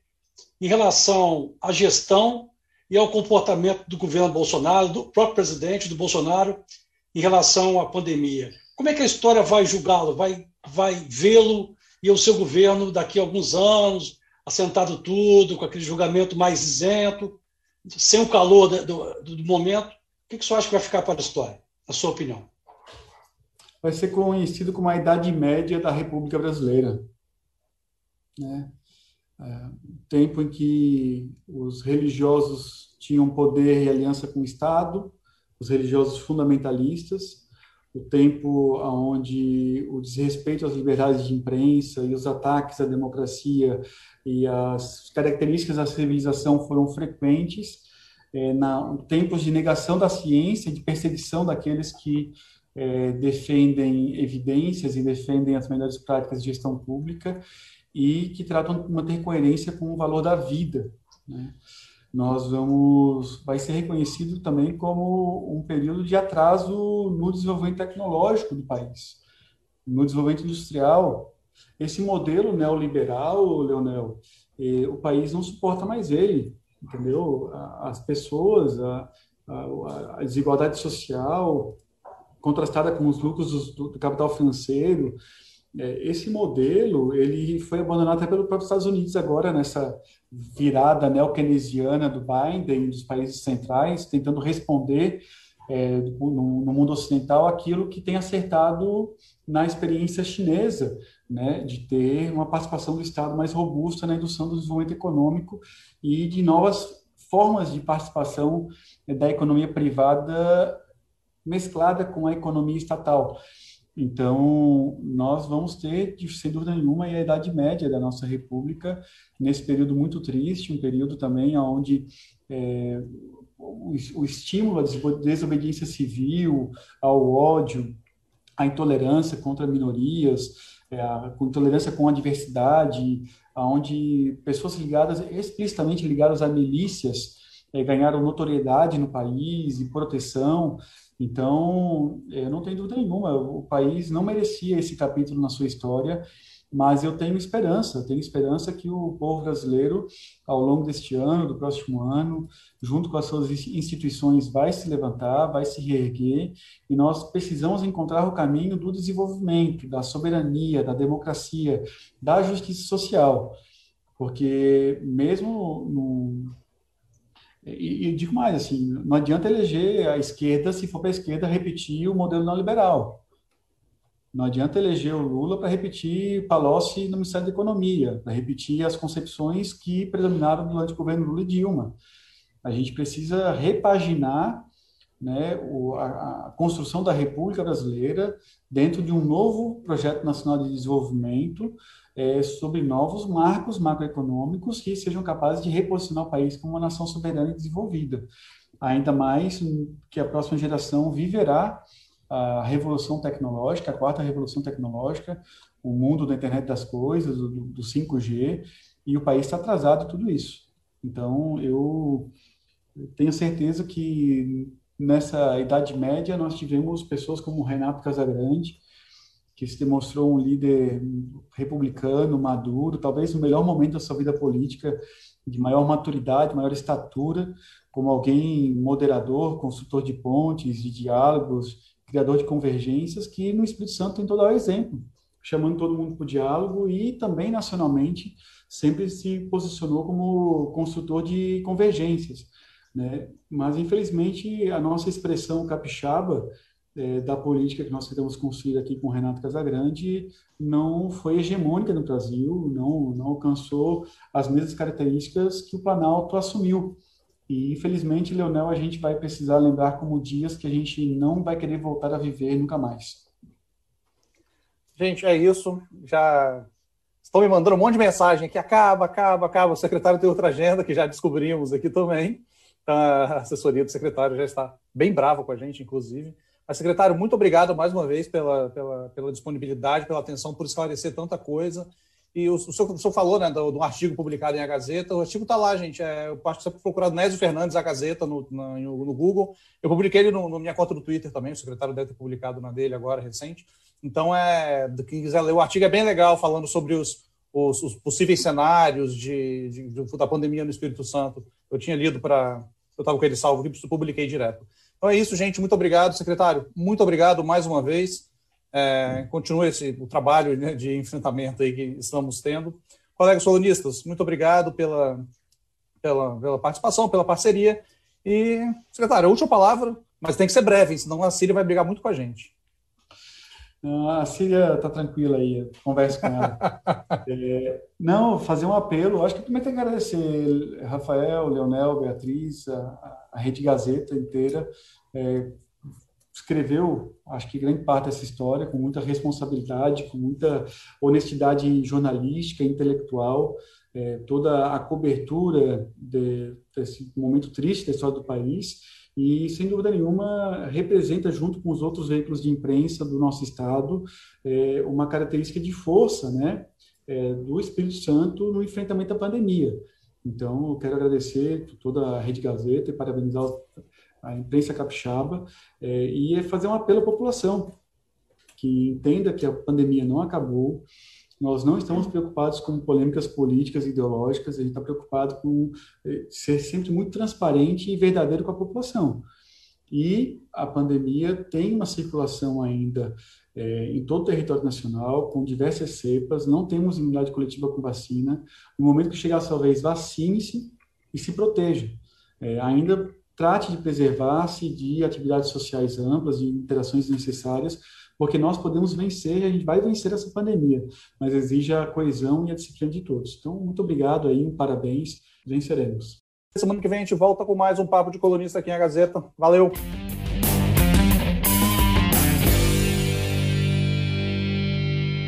em relação à gestão e ao comportamento do governo Bolsonaro, do próprio presidente, do Bolsonaro, em relação à pandemia? Como é que a história vai julgá-lo? Vai, vai vê-lo e o seu governo daqui a alguns anos, assentado tudo, com aquele julgamento mais isento, sem o calor do, do, do momento? O que, senhor acha que vai ficar para a história, na sua opinião? Vai ser conhecido como a Idade Média da República Brasileira. Né? É, tempo em que os religiosos tinham poder e aliança com o Estado, os religiosos fundamentalistas, o tempo onde o desrespeito às liberdades de imprensa e os ataques à democracia e as características da civilização foram frequentes, é, na, tempos de negação da ciência, de perseguição daqueles que é, defendem evidências e defendem as melhores práticas de gestão pública e que tratam de manter coerência com o valor da vida. Né? Nós vamos, vai ser reconhecido também como um período de atraso no desenvolvimento tecnológico do país, no desenvolvimento industrial. Esse modelo neoliberal, Leonel, eh, o país não suporta mais ele, entendeu? As pessoas, a, a, a desigualdade social, contrastada com os lucros do, do capital financeiro, é, esse modelo ele foi abandonado até pelo próprio Estados Unidos agora nessa virada neo-keynesiana do Biden dos países centrais, tentando responder é, no, no, mundo ocidental aquilo que tem acertado na experiência chinesa, né, de ter uma participação do Estado mais robusta na indução do desenvolvimento econômico e de novas formas de participação da economia privada mesclada com a economia estatal. Então, nós vamos ter, sem dúvida nenhuma, a Idade Média da nossa República, nesse período muito triste, um período também onde é, o, o estímulo à desobediência civil, ao ódio, à intolerância contra minorias, é, a intolerância com a diversidade, onde pessoas ligadas, explicitamente ligadas a milícias, é, ganharam notoriedade no país e proteção. Então, eu não tenho dúvida nenhuma, o país não merecia esse capítulo na sua história, mas eu tenho esperança, tenho esperança que o povo brasileiro, ao longo deste ano, do próximo ano, junto com as suas instituições, vai se levantar, vai se reerguer, e nós precisamos encontrar o caminho do desenvolvimento, da soberania, da democracia, da justiça social, porque mesmo no, e, e digo mais, assim, não adianta eleger a esquerda se for para a esquerda repetir o modelo neoliberal. Não adianta eleger o Lula para repetir Palocci no Ministério da Economia, para repetir as concepções que predominaram durante o governo Lula e Dilma. A gente precisa repaginar né, a, a, construção da República Brasileira dentro de um novo projeto nacional de desenvolvimento é, sobre novos marcos macroeconômicos que sejam capazes de reposicionar o país como uma nação soberana e desenvolvida. Ainda mais que a próxima geração viverá a revolução tecnológica, a quarta revolução tecnológica, o mundo da internet das coisas, do, do 5G, e o país está atrasado em tudo isso. Então, eu tenho certeza que nessa Idade Média nós tivemos pessoas como Renato Casagrande, que se demonstrou um líder republicano, maduro, talvez no melhor momento da sua vida política, de maior maturidade, maior estatura, como alguém moderador, construtor de pontes, de diálogos, criador de convergências, que no Espírito Santo tentou dar o exemplo, chamando todo mundo para o diálogo e também nacionalmente sempre se posicionou como construtor de convergências. Né? Mas, infelizmente, a nossa expressão capixaba é, da política que nós tentamos construir aqui com o Renato Casagrande não foi hegemônica no Brasil, não, não alcançou as mesmas características que o Planalto assumiu. E, infelizmente, Leonel, a gente vai precisar lembrar como dias que a gente não vai querer voltar a viver nunca mais. Gente, é isso. Já estão me mandando um monte de mensagem aqui. Acaba, acaba, acaba. O secretário tem outra agenda que já descobrimos aqui também. A assessoria do secretário já está bem brava com a gente, inclusive. Mas, secretário, muito obrigado mais uma vez pela, pela, pela disponibilidade, pela atenção, por esclarecer tanta coisa. E o, o, senhor, o senhor falou né, do, do, artigo publicado em A Gazeta. O artigo está lá, gente. É, eu acho que você procurado Nésio Fernandes, A Gazeta, no, no, no Google. Eu publiquei ele no, minha conta do Twitter também. O secretário deve ter publicado na dele agora, recente. Então, é, quem quiser ler, o artigo é bem legal, falando sobre os, os, os possíveis cenários de, de, de, da pandemia no Espírito Santo. Eu tinha lido para. Eu estava com ele salvo publiquei direto. Então é isso, gente. Muito obrigado, secretário. Muito obrigado mais uma vez. É, continue esse, o trabalho né, de enfrentamento aí que estamos tendo. Colegas solonistas, muito obrigado pela, pela, pela participação, pela parceria. E, secretário, a última palavra, mas tem que ser breve, senão a Síria vai brigar muito com a gente. A Síria está tranquila aí, converse com ela. [LAUGHS] é, não, fazer um apelo, acho que também tem que agradecer Rafael, Leonel, Beatriz, a, a Rede Gazeta inteira, é, escreveu, acho que grande parte dessa história, com muita responsabilidade, com muita honestidade jornalística, intelectual, é, toda a cobertura de, desse momento triste da história do país, e, sem dúvida nenhuma, representa, junto com os outros veículos de imprensa do nosso Estado, é, uma característica de força né, é, do Espírito Santo no enfrentamento à pandemia. Então, eu quero agradecer toda a Rede Gazeta e parabenizar a imprensa capixaba é, e fazer um apelo à população que entenda que a pandemia não acabou, nós não estamos preocupados com polêmicas políticas ideológicas, a gente está preocupado com é, ser sempre muito transparente e verdadeiro com a população. e a pandemia tem uma circulação ainda é, em todo o território nacional, com diversas cepas, não temos imunidade coletiva com vacina. No momento que chegar a sua vez, vacine-se e se proteja. É, ainda trate de preservar-se de atividades sociais amplas, de interações necessárias, porque nós podemos vencer, e a gente vai vencer essa pandemia, mas exige a coesão e a disciplina de todos. Então, muito obrigado aí, um parabéns, venceremos. Semana que vem a gente volta com mais um Papo de Colunista aqui na Gazeta. Valeu!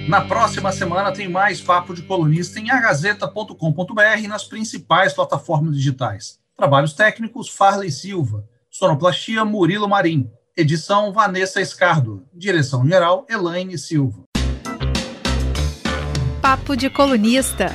Na próxima semana tem mais Papo de Colunista em agazeta.com.br e nas principais plataformas digitais. Trabalhos técnicos, Farley Silva. Sonoplastia, Murilo Marim. Edição, Vanessa Escardo. Direção-geral, Elaine Silva. Papo de Colunista.